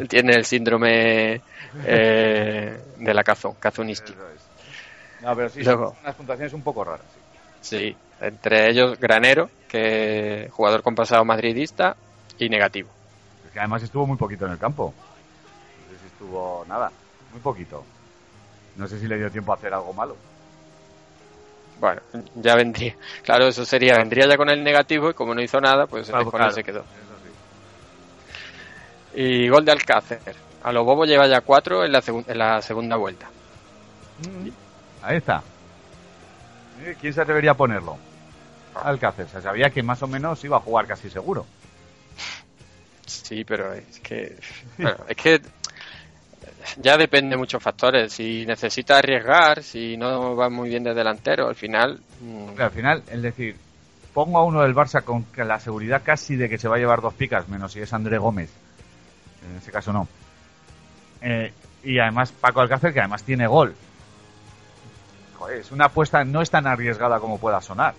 Tiene el síndrome eh, de la cazón, cazunisti. No, pero sí, Luego. son unas puntuaciones un poco raras. sí. Sí, entre ellos Granero, que jugador con pasado madridista, y negativo. Que además estuvo muy poquito en el campo. No sé si estuvo nada, muy poquito. No sé si le dio tiempo a hacer algo malo. Bueno, ya vendría. Claro, eso sería, vendría ya con el negativo y como no hizo nada, pues Claro, con él se quedó. Eso sí. Y gol de Alcácer. A lo bobo lleva ya cuatro en la, en la segunda vuelta. Ahí está. Eh, ¿Quién se atrevería a ponerlo? Alcácer. Se sabía que más o menos iba a jugar casi seguro. Sí, pero es que. Bueno, es que. Ya depende de muchos factores. Si necesita arriesgar, si no va muy bien de delantero, al final. mm, Pero al final, es decir, pongo a uno del Barça con la seguridad casi de que se va a llevar dos picas, menos si es André Gómez. En ese caso no. Eh, y además Paco Alcácer, que además tiene gol. Joder, es una apuesta no es tan arriesgada como pueda sonar.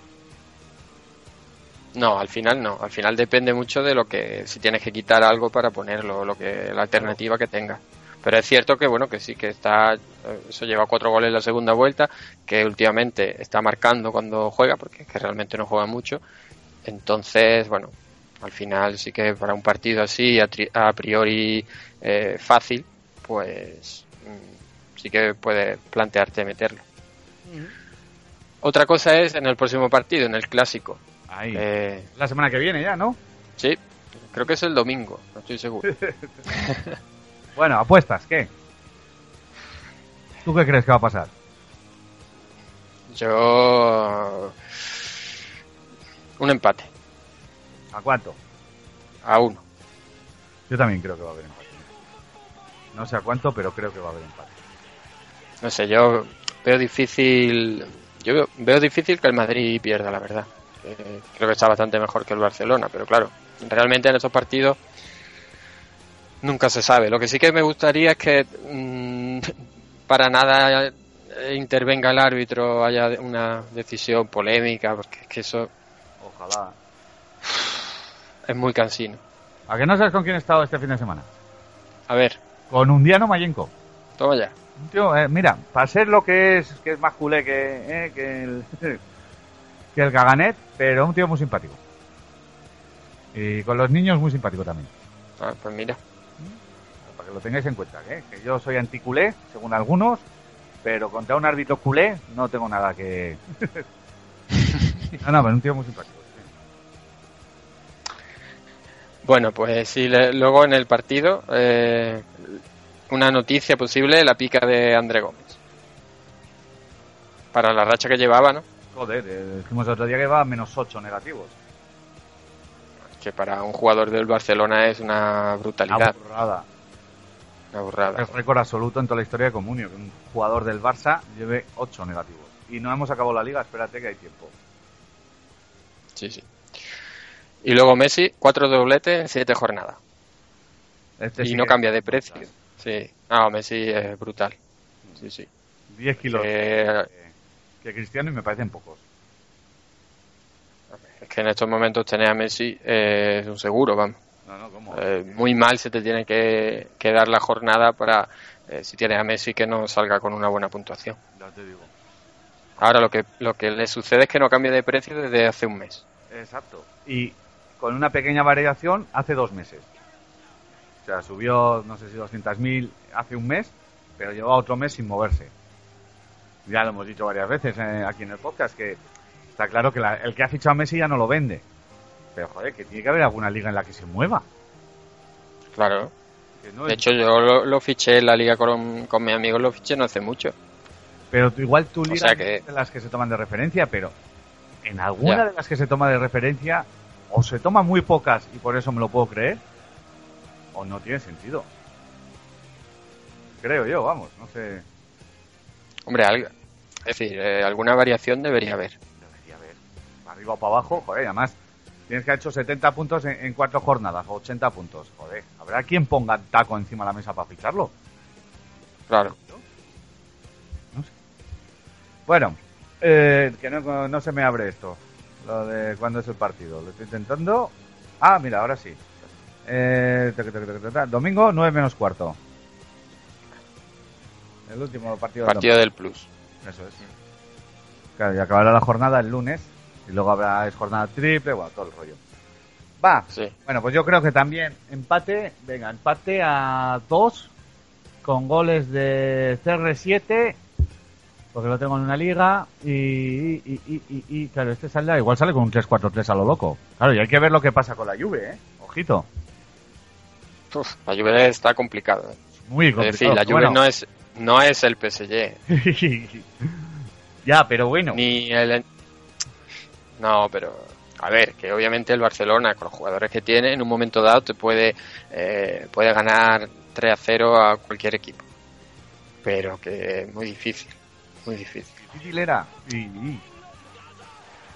No, al final no. Al final depende mucho de lo que. Si tienes que quitar algo para ponerlo, lo que la alternativa que tengas. Pero es cierto que, bueno, que sí que está. eh, Eso lleva cuatro goles en la segunda vuelta, que últimamente está marcando cuando juega, porque es que realmente no juega mucho. Entonces, bueno, al final sí que para un partido así, a, tri- a priori eh, fácil, pues mm, sí que puede plantearte meterlo. Otra cosa es en el próximo partido, en el clásico. Ahí. Eh, La semana que viene ya, ¿no? sí, creo que es el domingo, no estoy seguro. Bueno, apuestas, ¿qué? ¿Tú qué crees que va a pasar? Yo. Un empate, ¿A cuánto? a uno. Yo también creo que va a haber empate. No sé a cuánto, pero creo que va a haber empate. No sé, yo veo difícil. Yo veo, veo difícil que el Madrid pierda, la verdad. Eh, creo que está bastante mejor que el Barcelona, pero claro, realmente en estos partidos nunca se sabe. Lo que sí que me gustaría es que mm, para nada intervenga el árbitro, haya una decisión polémica, porque es que eso Ojalá. es muy cansino. ¿A que no sabes con quién he estado este fin de semana? A ver, Con Undiano Mayenco. toma ya. Tío, eh, mira, para ser lo que es, que es más culé que, eh, que el que el Gaganet, pero un tío muy simpático. Y con los niños muy simpático también. Ah, pues mira. Para que lo tengáis en cuenta, ¿eh? que yo soy anticulé, según algunos, pero contra un árbitro culé no tengo nada que... no, no, pero un tío muy simpático. Bueno, pues sí, luego en el partido, eh, una noticia posible, la pica de André Gómez. para la racha que llevaba, ¿no? Joder, eh, dijimos el otro día que va a menos 8 negativos. Que para un jugador del Barcelona es una brutalidad, Una burrada. una burrada. Es récord absoluto en toda la historia de Comunio, que un jugador del Barça lleve 8 negativos. Y no hemos acabado la liga, espérate que hay tiempo. Sí, sí. Y luego Messi, cuatro dobletes en siete jornadas. Este y sí no cambia de precio. Sí. No, Messi es brutal. Sí, sí. 10 kilos Eh, que Cristiano y me parecen pocos. es que en estos momentos tener a Messi eh, es un seguro, vamos. No, no, ¿cómo? Eh, muy mal se te tiene que, que dar la jornada para, eh, si tienes a Messi, que no salga con una buena puntuación. Ya te digo. Ahora lo que, lo que le sucede es que no cambia de precio desde hace un mes. Exacto. Y con una pequeña variación hace dos meses. O sea, subió, no sé si 200.000 hace un mes, pero llevaba otro mes sin moverse. Ya lo hemos dicho varias veces eh, aquí en el podcast, que está claro que la- el que ha fichado a Messi ya no lo vende. Pero joder, que tiene que haber alguna liga en la que se mueva. Claro. No De es- hecho, yo lo, lo fiché en la liga con, con mis amigos, lo fiché no hace mucho. Pero igual tu liga sea no que- es de las que se toman de referencia, pero en alguna Ya. de las que se toma de referencia, o se toman muy pocas y por eso me lo puedo creer, o no tiene sentido. Creo yo, vamos, no sé. Hombre, es decir, eh, alguna variación debería haber. Debería haber. Para arriba o para abajo, joder, además tienes que haber hecho 70 puntos en, en cuatro jornadas, o 80 puntos, joder. ¿Habrá quien ponga taco encima de la mesa para ficharlo? Claro. Bueno, eh, que no, no se me abre esto. Lo de cuándo es el partido. Lo estoy intentando. Ah, mira, ahora sí. Eh, domingo 9 menos cuarto. El último partido del Partido del Plus. Eso es. Claro, y acabará la jornada el lunes. Y luego habrá es jornada triple, bueno, todo el rollo. Va. Sí. Bueno, pues yo creo que también empate. Venga, empate a 2 con goles de CR7 porque lo tengo en una liga y, y, y, y- y, claro, este saldrá, igual sale con un 3-4-3 a lo loco. Claro, y hay que ver lo que pasa con la Juve, ¿eh? Ojito. Uf, la Juve está complicado. ¿eh? Muy Es complicado. decir, la Juve Bueno, no es no es el PSG. ya, pero bueno. Ni el... No, pero... A ver, que obviamente el Barcelona, con los jugadores que tiene, en un momento dado te puede, eh, puede ganar 3 a 0 a cualquier equipo. Pero que es muy difícil. Muy difícil. Difícil era. Y, y-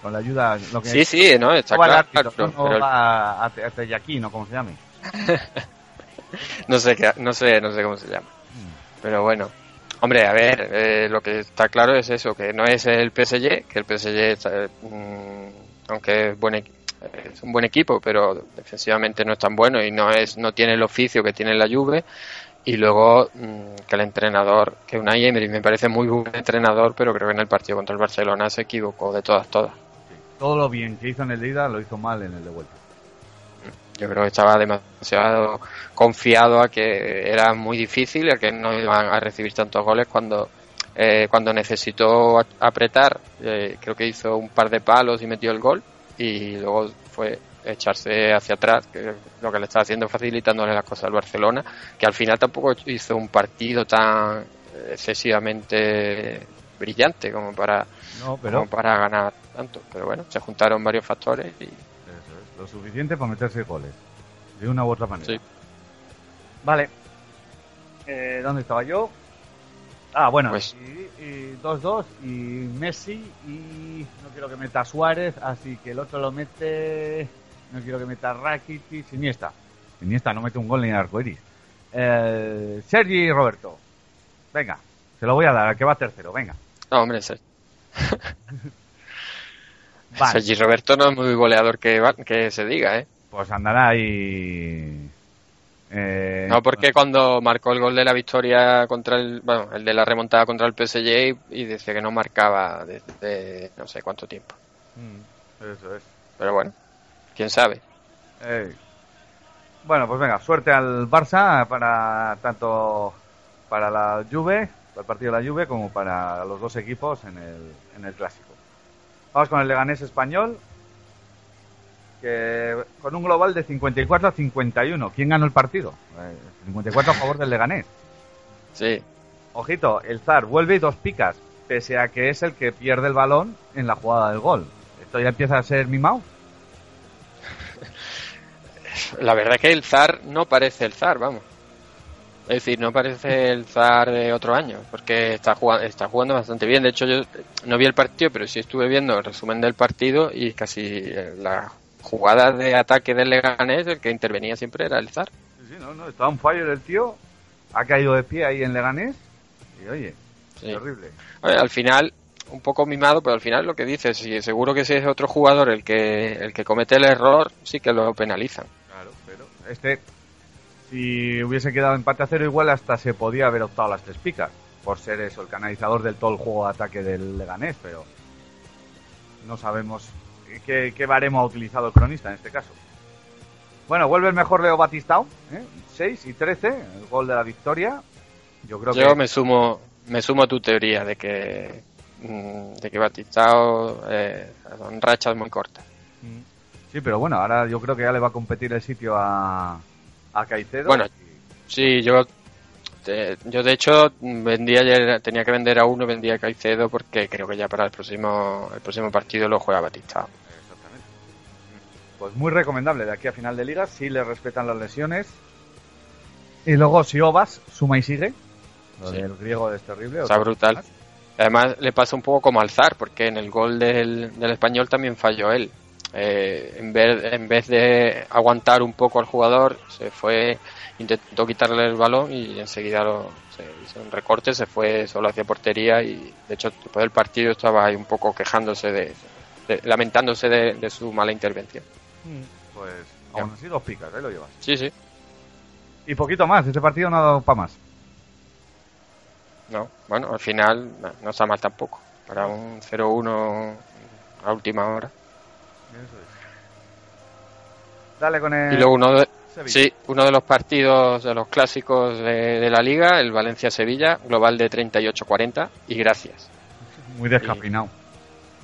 con la ayuda. Lo que Sí, sí, ¿no? Está claro. árbitro, pero- no pero a, a como se llame. no sé qué, no sé, no sé cómo se llama. Pero bueno, hombre, a ver, eh, lo que está claro es eso, que no es el PSG, que el PSG, está, mm, aunque es, buen, es un buen equipo, pero defensivamente no es tan bueno y no es, no tiene el oficio que tiene la Juve. Y luego mm, que el entrenador, que Unai Emery me parece muy buen entrenador, pero creo que en el partido contra el Barcelona se equivocó de todas, todas. Todo lo bien que hizo en el ida lo hizo mal en el de vuelta. Yo creo que estaba demasiado confiado a que era muy difícil, a que no iban a recibir tantos goles cuando eh, cuando necesitó apretar. eh, creo que hizo un par de palos y metió el gol y luego fue echarse hacia atrás, que lo que le estaba haciendo facilitándole las cosas al Barcelona, que al final tampoco hizo un partido tan excesivamente brillante como para No, pero como para ganar tanto, pero bueno, se juntaron varios factores y lo suficiente para meterse goles. De una u otra manera. Sí. Vale. Eh, ¿Dónde estaba yo? Ah, bueno, Pues- y- y 2-2 y, Messi y no quiero que meta Suárez, así que el otro lo mete, no quiero que meta Rakitic, Iniesta. Iniesta no mete un gol ni en arcoiris. Eh, Sergi Roberto. Venga, se lo voy a dar, al que va tercero, venga. no, hombre, Ser- Vale, Sergi Roberto no es muy goleador que, se diga, ¿eh? pues andará ahí... eh, No, porque cuando marcó el gol de la victoria contra el, bueno, el de la remontada contra el PSG y, decía que no marcaba desde no sé cuánto tiempo. Mm, Eso es. Pero bueno, quién sabe. Bueno, pues venga, suerte al Barça para tanto para la Juve, para el partido de la Juve, como para los dos equipos en el, en el clásico. Vamos con el Leganés español, que con un global de 54 a 51. ¿Quién ganó el partido? Eh, 54 a favor del Leganés. Sí, Ojito, el Zar vuelve y dos picas. pese a que es el que pierde el balón en la jugada del gol. Esto ya empieza a ser mimado. La verdad es que el zar no parece el zar, vamos. Es decir, no parece el zar de otro año, porque está jugando, está jugando bastante bien. De hecho, yo no vi el partido, pero sí estuve viendo el resumen del partido y casi eh, la jugada de ataque del Leganés, el que intervenía siempre era el zar. Sí, sí, no, no, está un fallo el tío, ha caído de pie ahí en Leganés y oye, Sí. terrible. Oye, al final, un poco mimado, pero al final lo que dices, sí, seguro que si es otro jugador el que, el que comete el error, sí que lo penalizan. Claro, pero este, si hubiese quedado empate a cero, igual hasta se podía haber optado a las tres picas, por ser eso, el canalizador del todo el juego de ataque del Leganés, pero no sabemos qué, qué baremo ha utilizado el cronista en este caso. Bueno, vuelve el mejor Leo Batistao, ¿eh? 6 y 13, el gol de la victoria. Yo creo Yo que me sumo, me sumo a tu teoría de que, mm, de que Batistao eh, son rachas muy cortas. Sí, pero bueno, ahora yo creo que ya le va a competir el sitio a, a Caicedo. Bueno, Sí, yo, te- yo de hecho vendía ayer, tenía que vender a uno, vendía a Caicedo porque creo que ya para el próximo, el próximo partido lo juega Batistao. Exactamente. Pues muy recomendable de aquí a final de liga, si le respetan las lesiones. Y luego si Obas suma y sigue. Lo Sí. del griego es terrible. Está brutal. Además le pasa un poco como al Zar, porque en el gol del, del español también falló él. Eh, en, vez, en vez de aguantar un poco al jugador, se fue, intentó quitarle el balón y enseguida lo, se hizo un recorte, se fue solo hacia portería y de hecho después del partido estaba ahí un poco quejándose de, de- lamentándose de, de su mala intervención. Pues Ya. aún así dos picas, ahí lo llevas. Sí, sí, Y poquito más, este partido no ha dado para más. no, bueno, al final no, no está mal tampoco. Para un 0-1 a última hora. Dale con el Y luego uno de, sí, uno de los partidos de los clásicos de, de la liga, el Valencia-Sevilla, global de 38-40 y gracias. Muy descafeinado.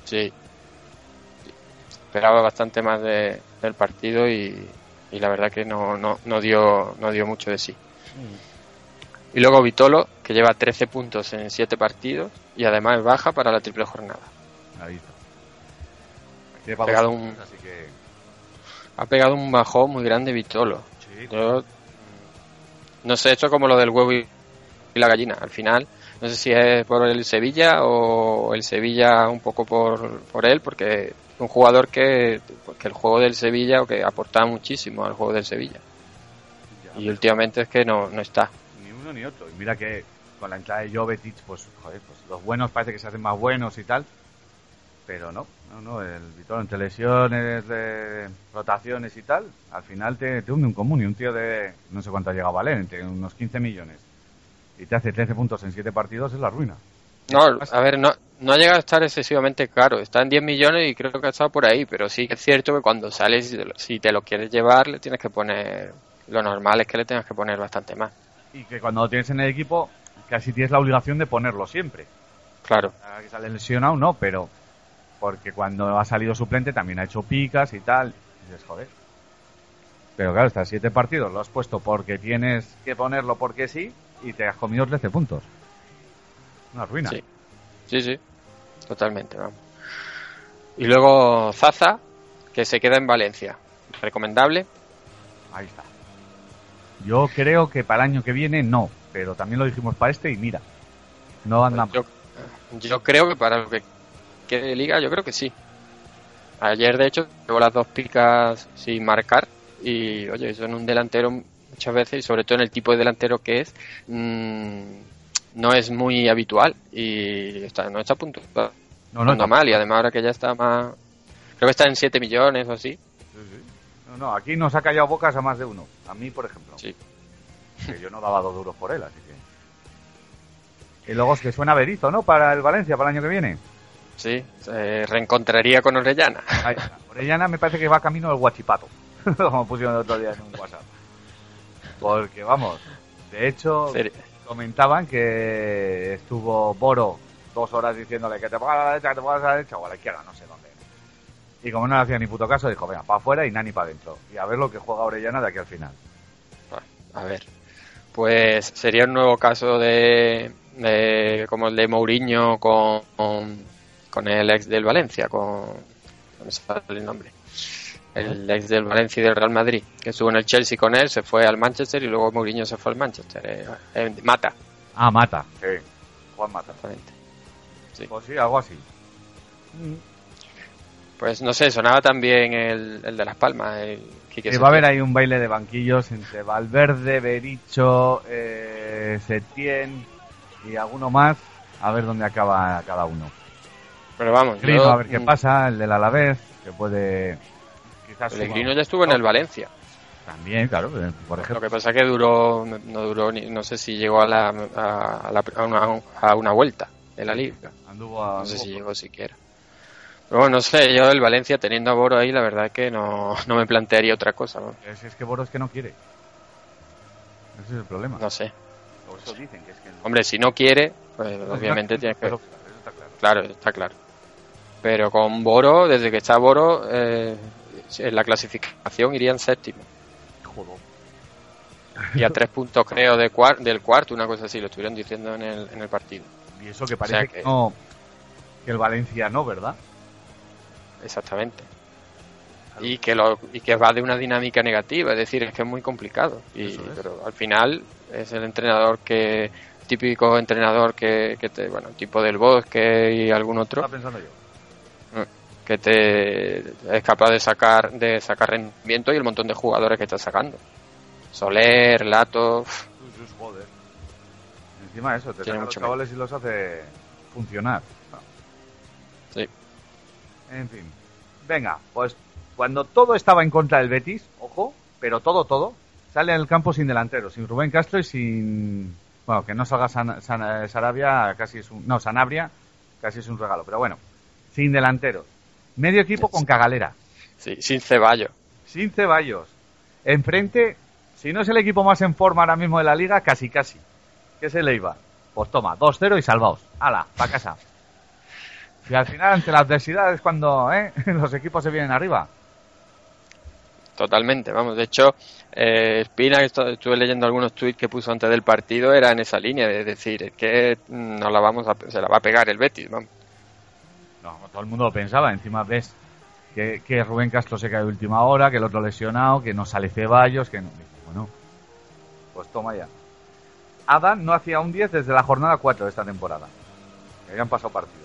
Sí. Esperaba bastante más de- del partido y, y la verdad que no, no, no dio no dio mucho de sí. Y luego Vitolo, que lleva 13 puntos en 7 partidos y además es baja para la triple jornada. Ahí está. Ha pegado un, Así que... ha pegado un bajón muy grande Vitolo. Sí. Yo no sé, esto es como lo del huevo y y la gallina. Al final, no sé si es por el Sevilla o el Sevilla un poco por, por él, porque es un jugador que, que el juego del Sevilla o que aportaba muchísimo al juego del Sevilla. Ya, Y últimamente es que no, no está. Ni uno ni otro. Y mira que con la entrada de Jovetic, pues, joder, pues los buenos parece que se hacen más buenos y tal. Pero no, no, no, el Vitolo entre lesiones, de rotaciones y tal, al final te, te hunde un común y un tío de, no sé cuánto ha llegado a valer, entre unos 15 millones. Y te hace 13 puntos en 7 partidos, es la ruina. No, a ver, no, no ha llegado a estar excesivamente caro. Está en 10 millones y creo que ha estado por ahí. Pero sí que es cierto que cuando sales, si te lo- quieres llevar, le tienes que poner. Lo normal es que le tengas que poner bastante más. Y que cuando lo tienes en el equipo, casi tienes la obligación de ponerlo siempre. Claro. Que sale lesionado, no, pero porque cuando ha salido suplente también ha hecho picas y tal. Y dices, joder. Pero claro, estas siete partidos lo has puesto porque tienes que ponerlo porque sí y te has comido 13 puntos. Una ruina. Sí. Sí, sí. Totalmente, vamos. Y luego Zaza, que se queda en Valencia. Recomendable. Ahí está. Yo creo que para el año que viene no, pero también lo dijimos para este y mira, no anda Yo, yo creo que para lo que liga, yo creo que sí. Ayer, de hecho, llevo las dos picas sin marcar. Y, oye, eso en un delantero muchas veces, y sobre todo en el tipo de delantero que es, mm, no es muy habitual. Y está, no está. Está No, no, anda mal. Y además, ahora que ya está más. Creo que está en 7 millones o así. No, no, aquí nos ha callado bocas a más de uno. A mí, por ejemplo. Sí. Que yo no daba dos duros por él, así que. Y luego es que suena Berizo, ¿no? Para el Valencia, para el año que viene. Sí, se reencontraría con Orellana. Ahí está. Orellana me parece que va camino del Guachipato. Como pusieron el otro día en un WhatsApp. Porque, vamos, de hecho, Sería- comentaban que estuvo Boro dos horas diciéndole que te pongas a la derecha, que te pongas a la derecha o a la izquierda, no sé dónde. Y como no le hacía ni puto caso, dijo, venga, para afuera y Nani para adentro. Y a ver lo que juega Orellana de aquí al final. A ver, pues sería un nuevo caso de, de- como el de Mourinho con, con, con el ex del Valencia, con... No me sale el nombre. El ex del Valencia y del Real Madrid, que estuvo en el Chelsea con él, se fue al Manchester y luego Mourinho se fue al Manchester. eh, eh, Mata, Ah, Mata. Sí. Juan Mata. exactamente. Sí. Pues sí, algo así. Pues no sé, sonaba también el, el de Las Palmas. El Quique va a haber ahí un baile de banquillos entre Valverde, Bericho, eh, Setién y alguno más. A ver dónde acaba cada uno. Pero vamos, Grino, yo- a ver qué mm, pasa. El del Alavés, que puede... Quizás un ya estuvo en el Valencia. También, claro. eh, Por Lo ejemplo, que pasa es que duró, no duró, ni, no sé si llegó a, la, a, a la- a una, a una vuelta de la liga. anduvo a... No sé si llegó siquiera. Pero bueno, no sé, yo el Valencia teniendo a Boro ahí, la verdad es que no, no me plantearía otra cosa, ¿no? Es, es que Boros que no quiere. Ese es el problema. No sé. O eso dicen, que es que no. Hombre, si no quiere, pues obviamente no, tienes que... pero está claro. Claro, está claro. Pero con Boro, desde que está Boro, eh, en la clasificación irían séptimo. Joder. Y a tres puntos, creo, de cuar- del cuarto, una cosa así, lo estuvieron diciendo en el, en el partido. Y eso que O parece sea que... que- no... Que el Valencia no, ¿verdad? Exactamente. Y que, lo, y que va de una dinámica negativa, es decir, es que es muy complicado. Y, es. Pero al final es el entrenador que, típico entrenador que, que te, bueno, tipo del Bosque y algún otro, Estaba pensando yo. Que te es capaz de sacar de sacar rendimiento y el montón de jugadores que está sacando. Soler, Lato, joder. Encima de eso, te Tiene saca los chavales y los hace funcionar. Sí. En fin. Venga, pues cuando todo estaba en contra del Betis, ojo, pero todo, todo, sale al campo sin delantero, sin Rubén Castro y sin... Bueno, que no salga San- San- eh, Sarabia, casi es un... No, Sanabria, casi es un regalo, pero bueno, sin delanteros. Medio equipo con cagalera, sí, sin Ceballos. sin Ceballos. Enfrente, si no es el equipo más en forma ahora mismo de la liga, casi casi. ¿Qué se le iba? Pues toma, 2-0 y salvaos. ¡Hala! Pa' casa. Y al final, ante la adversidad, es cuando ¿eh? los equipos se vienen arriba. Totalmente, vamos. De hecho, eh, Espina, esto- estuve leyendo algunos tweets que puso antes del partido, era en esa línea de decir, es que mm, no la vamos a, se la va a pegar el Betis, vamos. No, todo el mundo lo pensaba. Encima ves que, que Rubén Castro se cae de última hora, que el otro lesionado, que no sale Ceballos, que no. Bueno, pues toma ya. Adam no hacía un 10 desde la jornada 4 de esta temporada. Que habían pasado partidos.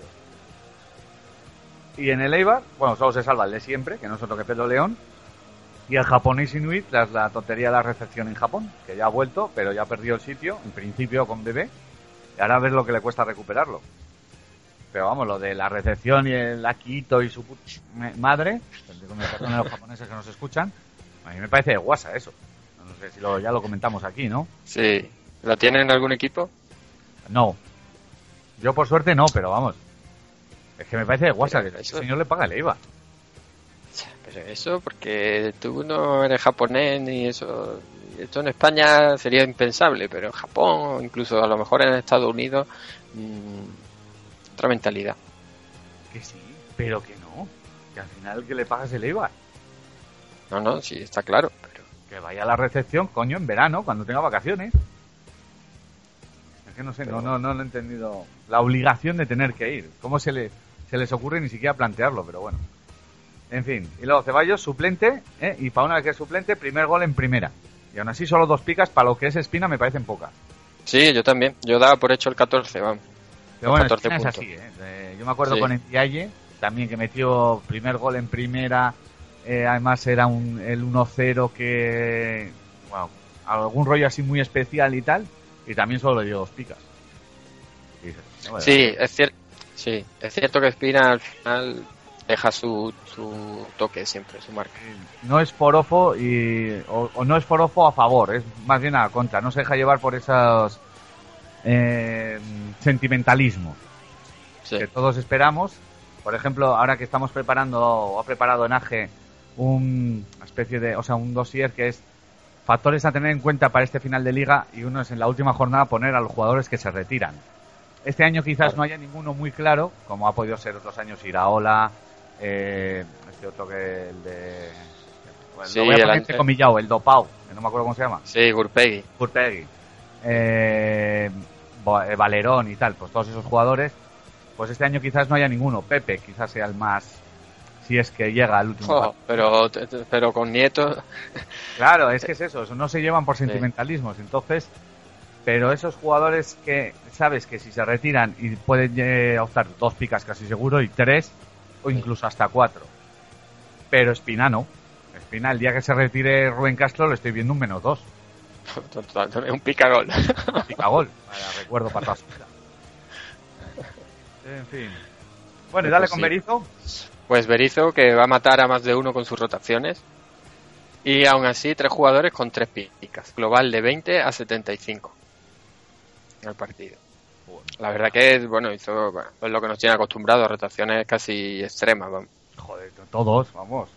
Y en el Eibar, bueno, solo se salva el de siempre, que no es otro que Pedro León. Y el japonés Inuit, tras la tontería de la recepción en Japón, que ya ha vuelto, pero ya perdió el sitio, en principio con bebé. Y ahora ves lo que le cuesta recuperarlo. Pero vamos, lo de la recepción y el Akito y su me- madre, con el perdón de los japoneses que nos escuchan, a mí me parece de guasa eso. No sé si lo, ya lo comentamos aquí, ¿no? Sí. ¿La tienen en algún equipo? No. Yo por suerte no, pero vamos. Es que me parece de guasa que eso- señor le paga el IVA. Pero eso, porque tú no eres japonés ni eso. Esto en España sería impensable, pero en Japón o incluso a lo mejor en Estados Unidos, mm, otra mentalidad. Que sí, pero que no. Que al final que le pagas el IVA. No, no, sí, está claro. Pero Que vaya a la recepción, coño, en verano, cuando tenga vacaciones. Es que no sé, no, no, no lo he entendido. La obligación de tener que ir. ¿Cómo se, le, se les ocurre ni siquiera plantearlo? Pero bueno. En fin. Y luego Ceballos, suplente. ¿eh? Y para una vez que es suplente, primer gol en primera. Y aún así solo dos picas, para lo que es Espina me parecen pocas. sí, yo también. Yo daba por hecho el 14, vamos. Pero bueno, 14 Espina es así, ¿eh? Yo me acuerdo Sí. con Entialle, también que metió primer gol en primera. eh, además era un, el 1-0 que... Bueno, algún rollo así muy especial y tal. Y también solo le dio dos picas. Y no, Sí, es cierto. Sí, es cierto que Espina al final deja su, su toque siempre, su marca. No es forofo y, o, o no es forofo a favor, es más bien a contra. No se deja llevar por esos eh, sentimentalismos. Sí. que todos esperamos. Por ejemplo, ahora que estamos preparando, o ha preparado Enaje un una especie de, o sea, un dossier que es factores a tener en cuenta para este final de liga y uno es en la última jornada poner a los jugadores que se retiran. Este año quizás no haya ninguno muy claro, como ha podido ser otros años Iraola, eh, este otro que el de... Bueno, Sí, lo voy a el poner ante- entrecomillado, el Dopau, que no me acuerdo cómo se llama. Sí, Gurpegui. Kurtegui. Bo- eh, Valerón y tal, pues todos esos jugadores, pues este año quizás no haya ninguno. Pepe quizás sea el más, si es que llega al último. Pero, pero con nietos. Claro, es que es eso, eso no se llevan por sentimentalismos, entonces, pero esos jugadores que sabes que si se retiran y pueden eh, optar dos picas casi seguro y tres o incluso hasta cuatro. Pero Espina no. Espina, el día que se retire Rubén Castro, le estoy viendo un menos dos. Un picagol. Picagol, para recuerdo para. En fin. Bueno, y dale Pues con sí. Berizzo. Pues Berizzo que va a matar a más de uno con sus rotaciones. Y aún así, tres jugadores con tres picas. Global de 20 a 75 el partido. La verdad que, bueno, hizo bueno, es lo que nos tiene acostumbrados, rotaciones casi extremas. vamos. Joder, todos, vamos.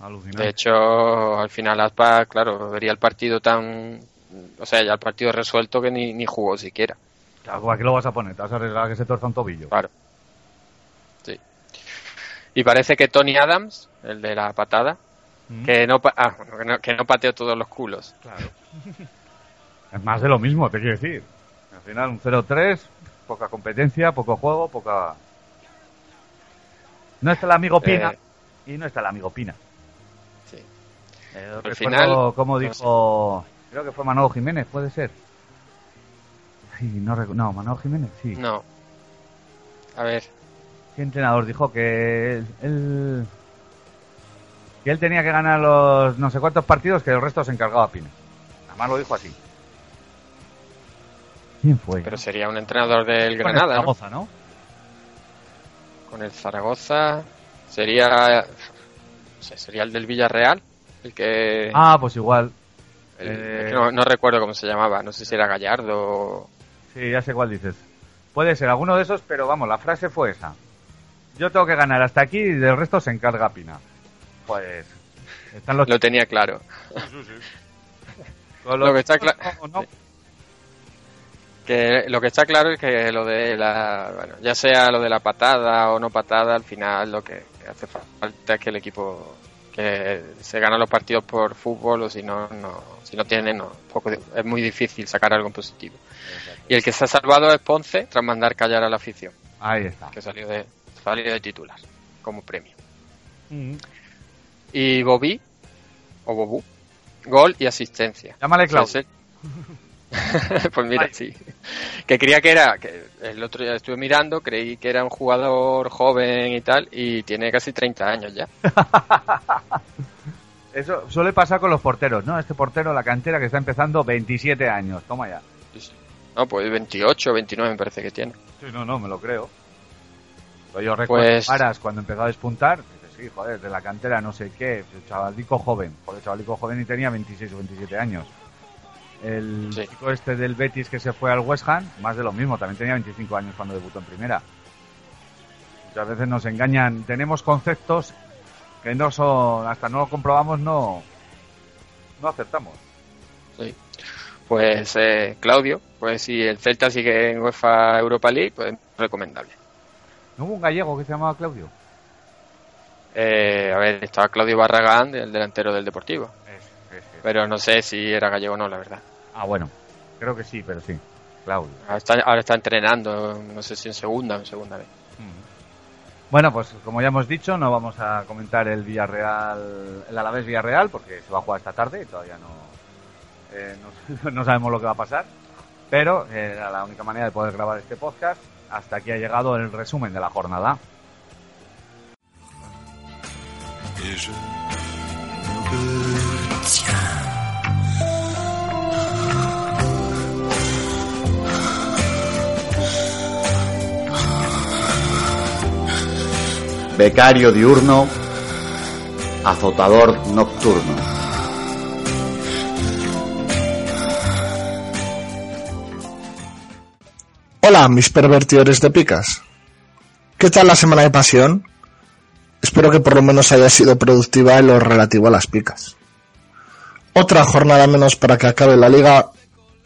Alucinante. De hecho, al final Aspas, claro, vería el partido tan... O sea, ya el partido resuelto que ni, ni jugó siquiera. Claro, ¿para qué lo vas a poner? ¿Te vas a arriesgar a que se torza un tobillo? Claro. Sí. Y parece que Tony Adams, el de la patada, Mm. que, no, ah, bueno, que, no, que no pateó todos los culos. Claro. Es más de lo mismo, te quiero decir. Al final un 0-3, poca competencia, poco juego, poca... No está el amigo Pina Eh. y no está el amigo Pina. Eh, Al final, como no dijo... Creo que fue Manolo Jiménez, puede ser. Sí, no, no, Manolo Jiménez, sí. No. A ver, ¿Qué entrenador dijo que él, él- que él tenía que ganar los no sé cuántos partidos que el resto se encargaba Pina? Además lo dijo así. ¿Quién fue? pero sería un entrenador del Con el Granada, ¿no? Zaragoza, ¿no? Con el Zaragoza sería... No sé, sería el del Villarreal, el que... Ah, pues igual. el- eh. es que no, no recuerdo cómo se llamaba, no sé si era Gallardo o... Sí, ya sé cuál dices. Puede ser alguno de esos, pero vamos, la frase fue esa. Yo tengo que ganar hasta aquí y del resto se encarga Pina. Pues están los Lo tenía claro. con Lo que está claro... no, no. Que lo que está claro es que lo de la, bueno, ya sea lo de la patada o no patada, al final lo que hace falta es que el equipo que se gana los partidos por fútbol o si no, no si no tiene, no, poco, es muy difícil sacar algo positivo. Y el que se ha salvado es Ponce tras mandar callar a la afición, Ahí está. que salió de, salió de titular como premio. Mm. Y Bobby, o Bobú, gol y asistencia. Llámale Claudio. pues mira, sí. Que creía que era, que el otro día estuve mirando, creí que era un jugador joven y tal, y tiene casi 30 años ya. Eso suele pasar con los porteros, ¿no? Este portero, la cantera que está empezando, 27 años. Toma ya. No, pues 28, 29 me parece que tiene. Sí, no, no, me lo creo. Pero yo recuerdo Pues- Aras cuando empezó a despuntar, dices, sí, joder, de la cantera no sé qué, el chavalico joven, joder, chavalico joven y tenía 26 o 27 años. El Sí. chico este del Betis que se fue al West Ham, más de lo mismo, también tenía 25 años cuando debutó en primera. Muchas veces nos engañan, tenemos conceptos que no son, hasta no lo comprobamos, no, no acertamos. Sí. Pues eh, Claudio, pues si el Celta sigue en UEFA Europa League, pues recomendable. ¿No hubo un gallego que se llamaba Claudio? Eh, a ver, estaba Claudio Barragán, el delantero del Deportivo. Es- es- es- Pero no sé si era gallego o no, la verdad. Ah, bueno, creo que sí, pero sí, Claudio. Ahora está, ahora está entrenando, no sé si en segunda o en segunda vez. Bueno, pues como ya hemos dicho, no vamos a comentar el Villarreal, el Alavés Villarreal, porque se va a jugar esta tarde y todavía no, eh, no, no sabemos lo que va a pasar. Pero eh, era la única manera de poder grabar este podcast. Hasta aquí ha llegado el resumen de la jornada. Becario diurno, azotador nocturno. Hola, mis pervertidores de picas. ¿Qué tal la semana de pasión? Espero que por lo menos haya sido productiva en lo relativo a las picas. Otra jornada menos para que acabe la liga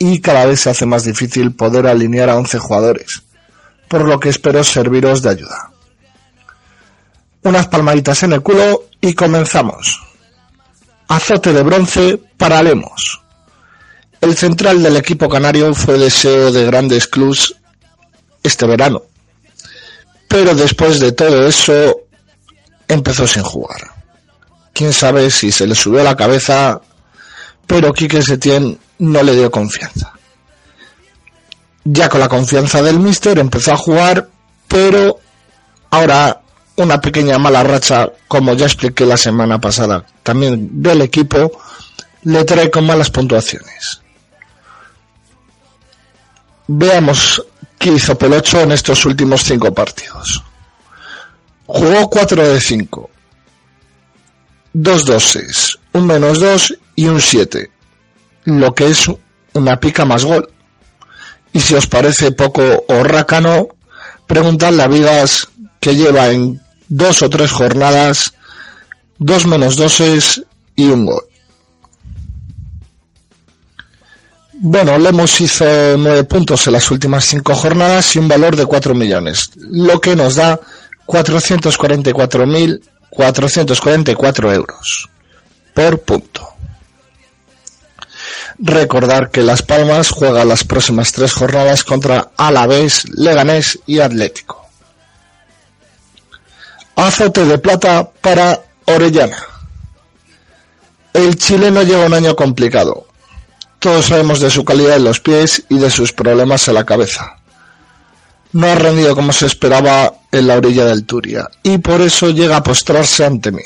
y cada vez se hace más difícil poder alinear a 11 jugadores, por lo que espero serviros de ayuda. Unas palmaditas en el culo y comenzamos. Azote de bronce para Lemos. El central del equipo canario fue deseo de grandes clubs este verano. Pero después de todo eso, empezó sin jugar. Quién sabe si se le subió la cabeza, pero Quique Setién no le dio confianza. Ya con la confianza del míster empezó a jugar, pero ahora una pequeña mala racha, como ya expliqué la semana pasada, también del equipo, le trae con malas puntuaciones. Veamos qué hizo Pelocho en estos últimos cinco partidos. Jugó 4 de 5, dos doses, un menos 2 y un 7, lo que es una pica más gol. Y si os parece poco o rácano, preguntadle a Vigas que lleva en dos o tres jornadas dos menos doses y un gol. Bueno, Lemos hizo nueve puntos en las últimas cinco jornadas y un valor de 4 millones, lo que nos da 444.444 euros por punto. Recordar que Las Palmas juega las próximas tres jornadas contra Alavés, Leganés y Atlético. Azote de plata para Orellana. El chileno lleva un año complicado. Todos sabemos de su calidad en los pies y de sus problemas en la cabeza. No ha rendido como se esperaba en la orilla del Turia y por eso llega a postrarse ante mí.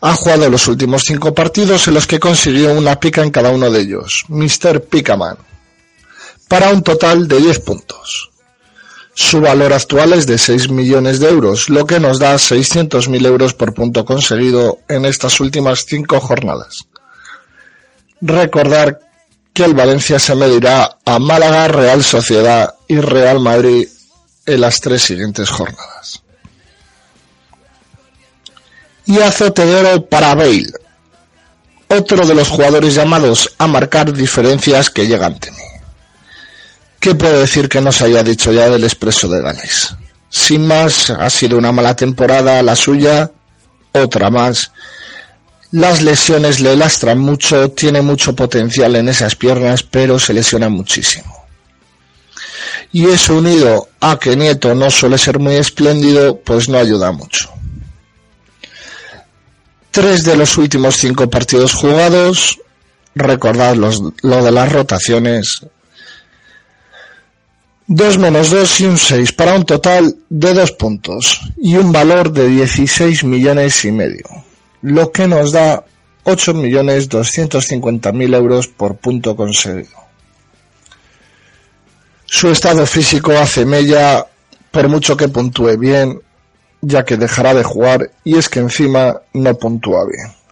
Ha jugado los últimos cinco partidos en los que consiguió una pica en cada uno de ellos, Mr. Picaman, para un total de 10 puntos. Su valor actual es de 6 millones de euros, lo que nos da 600.000 euros por punto conseguido en estas últimas cinco jornadas. Recordar que el Valencia se medirá a Málaga, Real Sociedad y Real Madrid en las tres siguientes jornadas. Y azote de oro para Bale, otro de los jugadores llamados a marcar diferencias que llegan ante mí. ¿Qué puedo decir que no se haya dicho ya del expreso de Gales? Sin más, ha sido una mala temporada la suya, otra más. Las lesiones le lastran mucho, tiene mucho potencial en esas piernas, pero se lesiona muchísimo. Y eso unido a que Nieto no suele ser muy espléndido, pues no ayuda mucho. Tres de los últimos cinco partidos jugados, recordad los, lo de las rotaciones, 2 menos 2 y un 6 para un total de 2 puntos y un valor de 16 millones y medio, lo que nos da 8 millones 250 mil euros por punto conseguido. Su estado físico hace mella por mucho que puntúe bien, ya que dejará de jugar y es que encima no puntúa bien.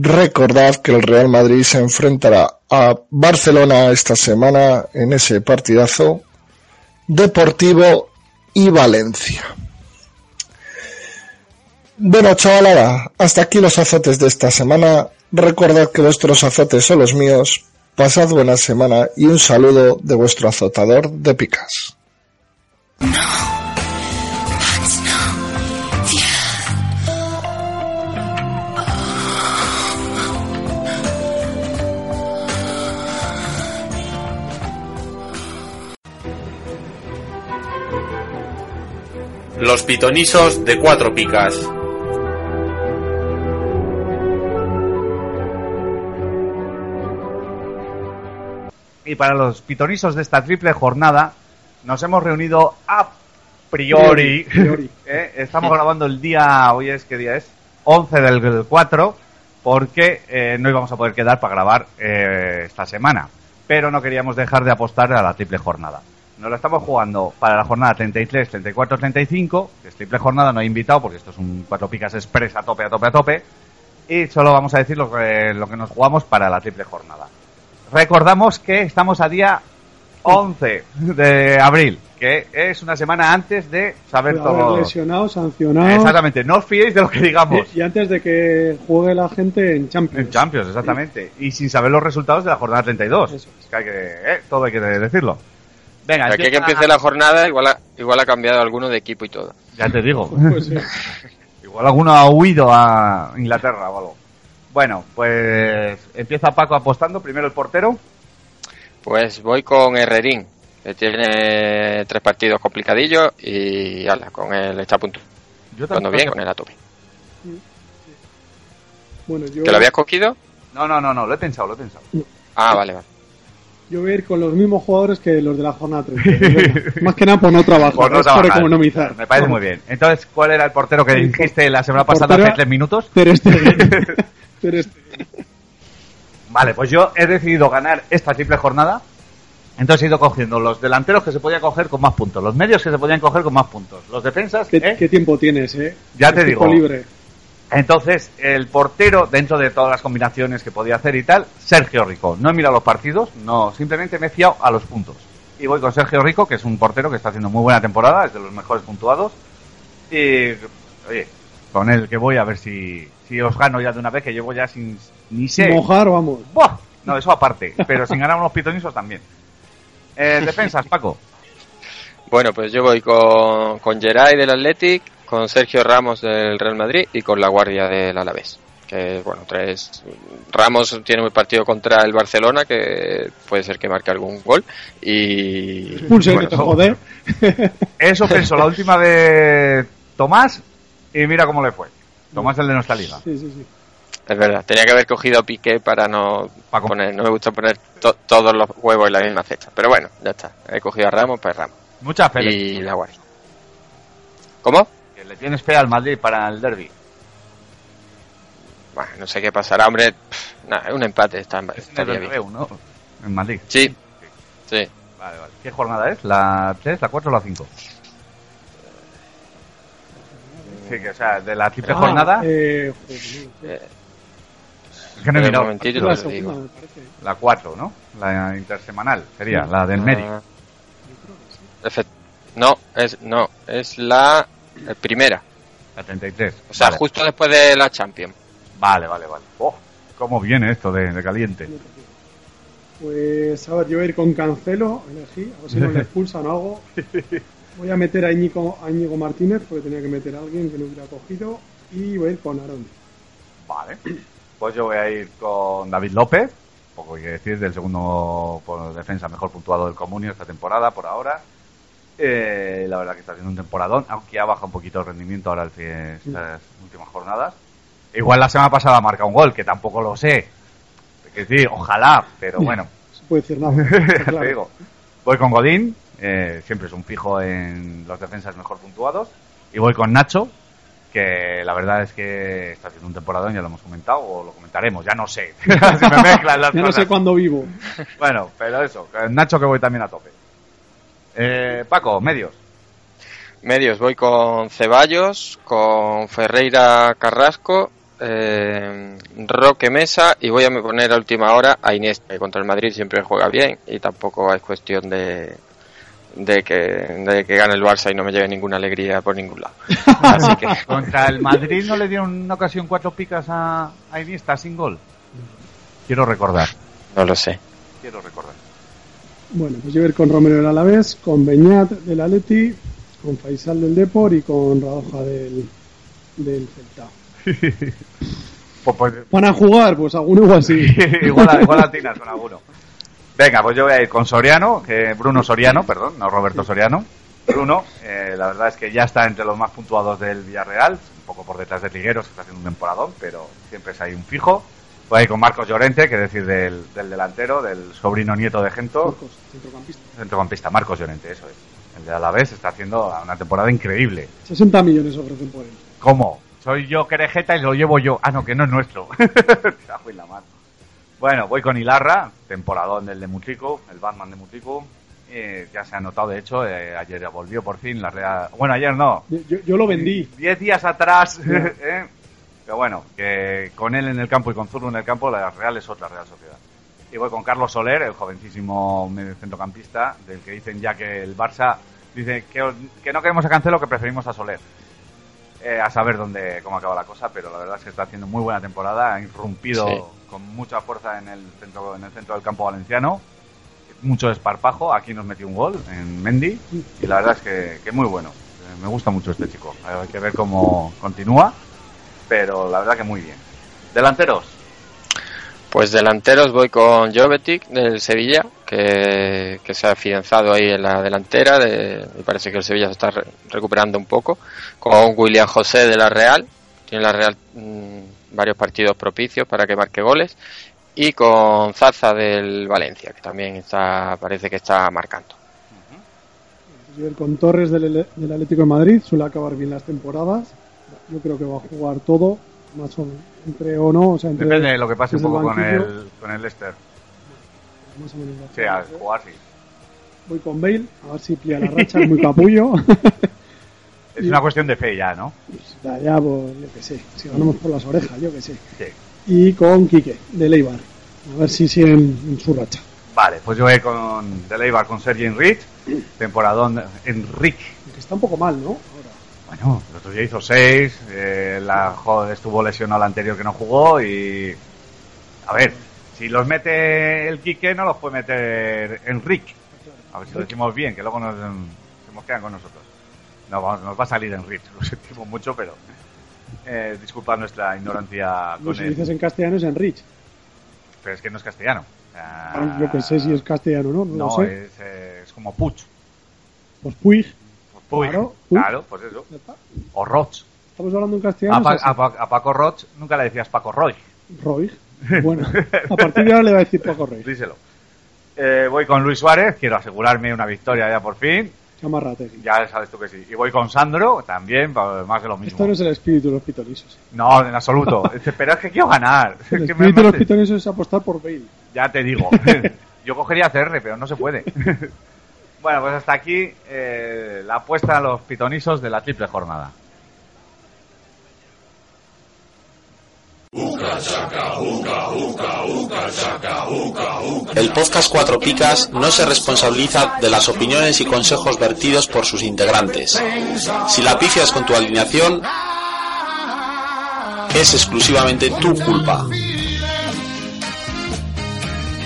Recordad que el Real Madrid se enfrentará a Barcelona esta semana en ese partidazo Deportivo y Valencia. Bueno, chavalada, hasta aquí los azotes de esta semana. Recordad que vuestros azotes son los míos. Pasad buena semana y un saludo de vuestro azotador de picas. Los pitonisos de cuatro picas. Y para los pitonisos de esta triple jornada, nos hemos reunido a priori. ¿eh? Estamos grabando el día, hoy es, ¿qué día es? 11 del 4, porque eh, no íbamos a poder quedar para grabar eh, esta semana. Pero no queríamos dejar de apostar a la triple jornada. Nos lo estamos jugando para la jornada 33, 34, 35, que es triple jornada, no he invitado porque esto es un cuatro picas express a tope, a tope, a tope. Y solo vamos a decir lo que, lo que nos jugamos para la triple jornada. Recordamos que estamos a día 11 de abril, que es una semana antes de saber todo. lesionado, sancionado. Exactamente, no os fiéis de lo que digamos. Y antes de que juegue la gente en Champions. En Champions, exactamente. Y sin saber los resultados de la jornada 32. Es que hay que, eh, todo hay que decirlo. Venga, Aquí que empiece la jornada, igual ha, igual ha cambiado alguno de equipo y todo. Ya te digo. Pues sí. Igual alguno ha huido a Inglaterra o algo. Bueno, pues empieza Paco apostando. Primero el portero. Pues voy con Herrerín, que tiene tres partidos complicadillos y ala, con él está a punto. Yo Cuando bien, con él a tope. Bueno, yo, ¿Te lo habías cogido? No, no, no, no, lo he pensado, lo he pensado. Ah, vale, vale. Yo voy a ir con los mismos jugadores que los de la jornada 30. Venga, Más que nada por no trabajar, Por no por trabajar. economizar. Me parece muy bien. Entonces, ¿cuál era el portero que dijiste la semana pasada hace tres minutos? Ter Stegen. Ter Stegen. Vale, pues yo he decidido ganar esta triple jornada. Entonces he ido cogiendo los delanteros que se podían coger con más puntos, los medios que se podían coger con más puntos, los defensas, ¿Qué, ¿eh? qué tiempo tienes, eh? Ya te digo. libre. Entonces, el portero, dentro de todas las combinaciones que podía hacer y tal, Sergio Rico. No he mirado los partidos, no, simplemente me he fiado a los puntos. Y voy con Sergio Rico, que es un portero que está haciendo muy buena temporada, es de los mejores puntuados. Y, oye, con el que voy a ver si, si os gano ya de una vez, que llevo ya sin, ni sé. Mojar, vamos. ¡Buah! No, eso aparte, pero sin ganar unos pitonisos también. Eh, defensas, Paco. Bueno, pues yo voy con, con Geray del Athletic, con Sergio Ramos del Real Madrid y con la Guardia del Alavés. Que, bueno, tres. Ramos tiene un partido contra el Barcelona que puede ser que marque algún gol. Y. Expulse, bueno, que te jode. Eso pensó la última de Tomás y mira cómo le fue. Tomás el de nuestra liga. Sí, sí, sí. Es verdad, tenía que haber cogido a Piqué para no Paco. poner. No me gusta poner to- todos los huevos en la misma cesta. Pero bueno, ya está. He cogido a Ramos, pues Ramos. Mucha fe. Y la Guardia. ¿Cómo? Tienes fe al Madrid para el derby. Bueno, no sé qué pasará, hombre. Pff, nada, un empate está, Es en el bien. ¿no? En Madrid. Sí, sí. Vale, vale. ¿Qué jornada es? ¿La 3, la 4 o la 5? Sí, que o sea, de la triple Ah, jornada, eh. Eh, es que no he un mirado. la segunda, me. La 4, ¿no? La intersemanal sería, la del medio. Ah, efe- No, es no, es la eh, primera. La 33. O sea, vale. justo después de la Champions. vale, vale, vale. Oh, ¿Cómo viene esto de, de caliente? Pues a ver, yo voy a ir con Cancelo, elegí, a ver si no le expulsan o algo. Voy a meter a Íñigo, a Íñigo Martínez, porque tenía que meter a alguien que no hubiera cogido. Y voy a ir con Aaron. Vale. Pues yo voy a ir con David López, poco hay que decir, del segundo por defensa mejor puntuado del Comunio esta temporada, por ahora. Eh, la verdad que está haciendo un temporadón, aunque ha bajado un poquito el rendimiento ahora en estas últimas jornadas. Igual la semana pasada marca un gol, que tampoco lo sé. Que decir, ojalá, pero bueno. No se puede decir nada. está Ya claro. te digo. Voy con Godín, eh, siempre es un fijo en los defensas mejor puntuados. Y voy con Nacho, que la verdad es que está haciendo un temporadón, ya lo hemos comentado, o lo comentaremos, ya no sé. Si me mezclan las Ya no cosas. sé cuándo vivo. Bueno, pero eso, Nacho que voy también a tope. Eh, Paco, medios. Medios, voy con Ceballos, con Ferreira Carrasco, eh, Roque Mesa y voy a me poner a última hora a Iniesta, que contra el Madrid siempre juega bien y tampoco es cuestión de, de, que, de que gane el Barça y no me lleve ninguna alegría por ningún lado. Así que, Contra el Madrid no le dieron una ocasión cuatro picas a, a Iniesta sin gol. Quiero recordar. no lo sé. Quiero recordar. Bueno, pues yo voy a ir con Romero del Alavés, con Beñat del Atleti, con Faisal del Depor y con Radoja del, del Celta. Pues, pues, ¿Van a jugar? Pues alguno igual sí. igual, igual atinas con alguno. Venga, pues yo voy a ir con Soriano, que Bruno Soriano, perdón, no Roberto Soriano. Bruno, eh, la verdad es que ya está entre los más puntuados del Villarreal, un poco por detrás de Trigueros, que está haciendo un temporadón, pero siempre es ahí un fijo. Voy a ir con Marcos Llorente, que es decir, del, del delantero, del sobrino nieto de Gento, Marcos, centrocampista. centrocampista, Marcos Llorente, eso es. El de Alavés está haciendo una temporada increíble. 60 millones ofrecen por él. ¿Cómo? Soy yo querejeta y lo llevo yo. Ah, no, que no es nuestro. La mano. Bueno, voy con Ilarra, temporadón del de Mutrico, el Batman de Mutrico. Eh, ya se ha notado, de hecho, eh, ayer ya volvió por fin la Real. Bueno, ayer no. Yo, yo- yo lo vendí. Diez días atrás. ¿eh? Pero bueno, que con él en el campo y con Zurdo en el campo, la Real es otra Real Sociedad. Y voy con Carlos Soler, el jovencísimo centrocampista, del que dicen ya que el Barça dice que, que no queremos a Cancelo, que preferimos a Soler. Eh, a saber dónde cómo acaba la cosa, pero la verdad es que está haciendo muy buena temporada, ha irrumpido Sí. con mucha fuerza en el centro en el centro del campo valenciano, mucho desparpajo, aquí nos metió un gol en Mendy y la verdad es que, que muy bueno. Eh, me gusta mucho este chico, hay que ver cómo continúa, pero la verdad que muy bien. Delanteros, Pues delanteros voy con Jovetic del Sevilla, que, que se ha afianzado ahí en la delantera. De, me parece que el Sevilla se está re- recuperando un poco. Con William José de la Real, tiene la Real mm, varios partidos propicios para que marque goles. Y con Zaza del Valencia, que también está parece que está marcando. Ir con Torres del, del Atlético de Madrid, suele acabar bien las temporadas. Yo creo que va a jugar todo, más o menos, entre o no, o sea, entre, Depende de lo que pase un poco con el, con el Leicester. más o menos Sí, jugar. al jugar sí. Voy con Bale, a ver si plia la racha, es muy capullo. Es una cuestión de fe ya, ¿no? Da ya, pues, yo que sé, si ganamos por las orejas, yo que sé. Sí. Y con Quique, de Leibar, a ver si siguen en su racha. Vale, pues yo voy con de Leibar con Sergi Enrique, temporadón Enrique. Que está un poco mal, ¿no? Bueno, el otro día hizo 6, la joder, estuvo lesionado el anterior que no jugó y... A ver, si los mete el Quique no los puede meter Enrique. A ver si lo decimos bien, que luego nos, se nos quedan con nosotros. No, vamos, nos va a salir Enrique, lo sentimos mucho, pero... Eh, disculpa nuestra ignorancia No, con si él. dices en castellano es Enrich. Pero es que no es castellano. Sea, Yo que sé si es castellano o no, no, no, lo sé. es, eh, es como Puch. Pues Puig, Puig. Claro. Claro, pues eso. O Roch. estamos hablando en A, castellano. Pa- es así. a Pa- a Paco Roch nunca le decías Paco Roy. Roig. Bueno, a partir de ahora le va a decir Paco Roig. Díselo. Eh, voy con Luis Suárez, quiero asegurarme una victoria ya por fin. Chamarrategui. Ya sabes tú que sí. Y voy con Sandro, también, pa- más de lo mismo. Esto no es el espíritu de los pitonisos. No, en absoluto. Pero es que quiero ganar. El Es que me espíritu de los pitonisos es apostar por Bale. Ya te digo. Yo cogería CR, pero no se puede. Bueno, pues hasta aquí eh, la apuesta a los pitonisos de la triple jornada. El podcast Cuatro Picas no se responsabiliza de las opiniones y consejos vertidos por sus integrantes. Si la pifias con tu alineación, es exclusivamente tu culpa.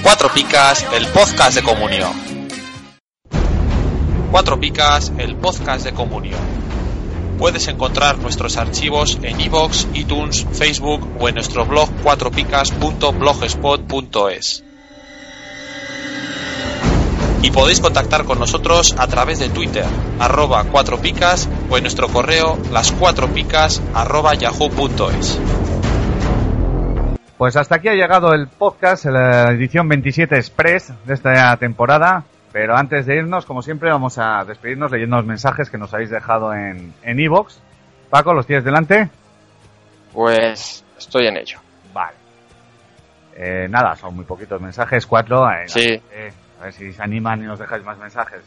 Cuatro Picas, el podcast de comunión. Cuatro Picas, el podcast de comunión. Puedes encontrar nuestros archivos en iVoox, iTunes, Facebook o en nuestro blog cuatropicas.blogspot.es. Y podéis contactar con nosotros a través de Twitter, arroba cuatro picas o en nuestro correo las cuatro picas arroba. Pues hasta aquí ha llegado el podcast, la edición 27 Express de esta temporada. Pero antes de irnos, como siempre, vamos a despedirnos leyendo los mensajes que nos habéis dejado en en iVoox. Paco, ¿los tienes delante? Pues estoy en ello. Vale. Eh, nada, son muy poquitos mensajes, cuatro. eh, Sí. eh, a ver si se animan y nos dejáis más mensajes.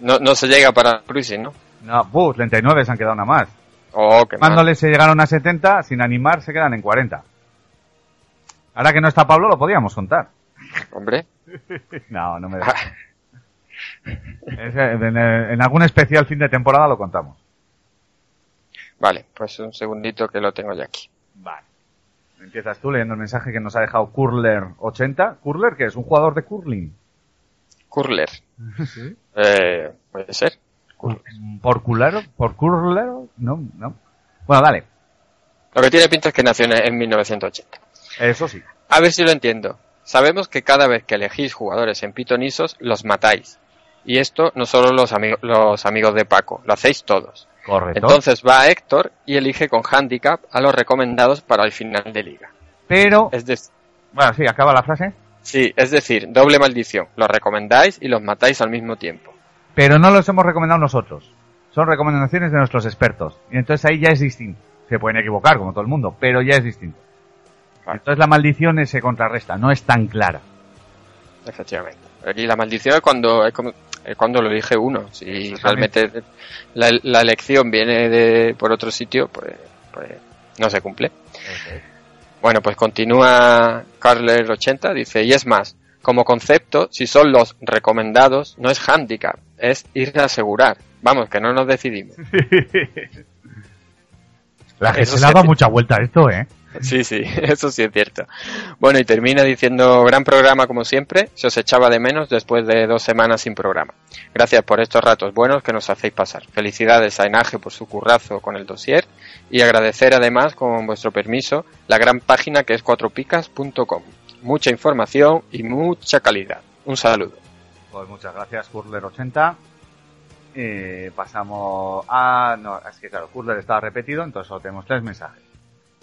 No, no se llega para cruising, ¿no? No, buh, 39 se han quedado nada más. Oh, qué mal. Mándoles se llegaron a 70, sin animar se quedan en 40. Ahora que no está Pablo, lo podíamos contar. Hombre. No, no me da. En, en algún especial fin de temporada lo contamos. Vale, pues un segundito que lo tengo ya aquí. Vale. Empiezas tú leyendo el mensaje que nos ha dejado Curler80. ¿Curler qué es? ¿Un jugador de curling? Curler. Eh, puede ser. ¿Por culero? ¿Por curlero? No, no. Bueno, dale. Lo que tiene pinta es que nació en 1980. Eso sí. A ver si lo entiendo. Sabemos que cada vez que elegís jugadores en pitonisos, los matáis. Y esto no solo los, amigos los amigos de Paco, lo hacéis todos. Correcto. Entonces va Héctor y elige con handicap a los recomendados para el final de liga. Pero... Es de- Bueno, sí, acaba la frase. sí, es decir, doble maldición. Los recomendáis y los matáis al mismo tiempo. Pero no los hemos recomendado nosotros. Son recomendaciones de nuestros expertos. Y entonces ahí ya es distinto. Se pueden equivocar, como todo el mundo, pero ya es distinto. Entonces la maldición se contrarresta, no es tan clara. Efectivamente. Y la maldición es cuando, es como- es cuando lo elige uno. Si realmente la, la elección viene de por otro sitio, pues, pues no se cumple. Bueno, pues continúa Carler80, dice, y es más, como concepto, si son los recomendados, no es handicap, es ir a asegurar. Vamos, que no nos decidimos. La Eso se le ha dado mucha vuelta a esto, ¿eh? Sí, sí, eso sí es cierto. Bueno, y termina diciendo, gran programa como siempre, se os echaba de menos después de dos semanas sin programa. Gracias por estos ratos buenos que nos hacéis pasar. Felicidades a Enaje por su currazo con el dossier y agradecer además, con vuestro permiso, la gran página que es cuatropicas.com. Mucha información y mucha calidad. Un saludo. Pues muchas gracias, Curler80. Eh, pasamos a... No, es que claro, Curler estaba repetido, entonces solo tenemos tres mensajes.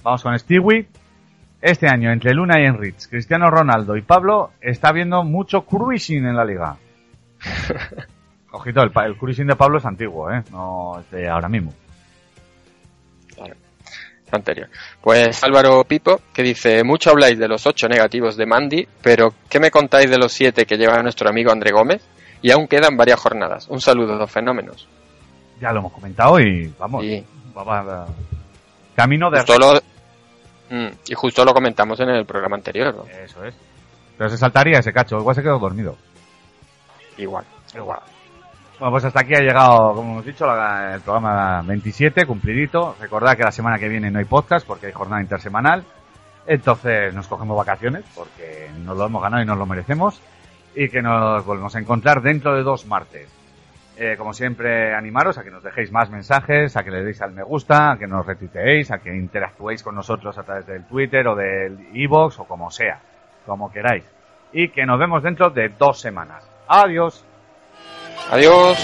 Vamos con Stewie. Este año, entre Luna y Enrich, Cristiano Ronaldo y Pablo, está habiendo mucho cruising en la liga. Ojito, el, el cruising de Pablo es antiguo, ¿eh? No es de ahora mismo. anterior. Pues Álvaro Pipo, que dice, mucho habláis de los ocho negativos de Mandy, pero ¿qué me contáis de los siete que lleva nuestro amigo André Gómez? Y aún quedan varias jornadas. Un saludo, dos fenómenos. Ya lo hemos comentado y vamos. Camino de... lo, Mm, y justo lo comentamos en el programa anterior. ¿no? Eso es. Pero se saltaría ese cacho, igual se quedó dormido. Igual. Igual. Bueno, pues hasta aquí ha llegado, como hemos dicho, la- el programa 27, cumplidito. Recordad que la semana que viene no hay podcast porque hay jornada intersemanal. Entonces nos cogemos vacaciones porque nos lo hemos ganado y nos lo merecemos. Y que nos volvemos a encontrar dentro de dos martes. Eh, como siempre, animaros a que nos dejéis más mensajes, a que le deis al me gusta, a que nos retuiteéis, a que interactuéis con nosotros a través del Twitter o del iVoox o como sea, como queráis. Y que nos vemos dentro de dos semanas. Adiós. Adiós.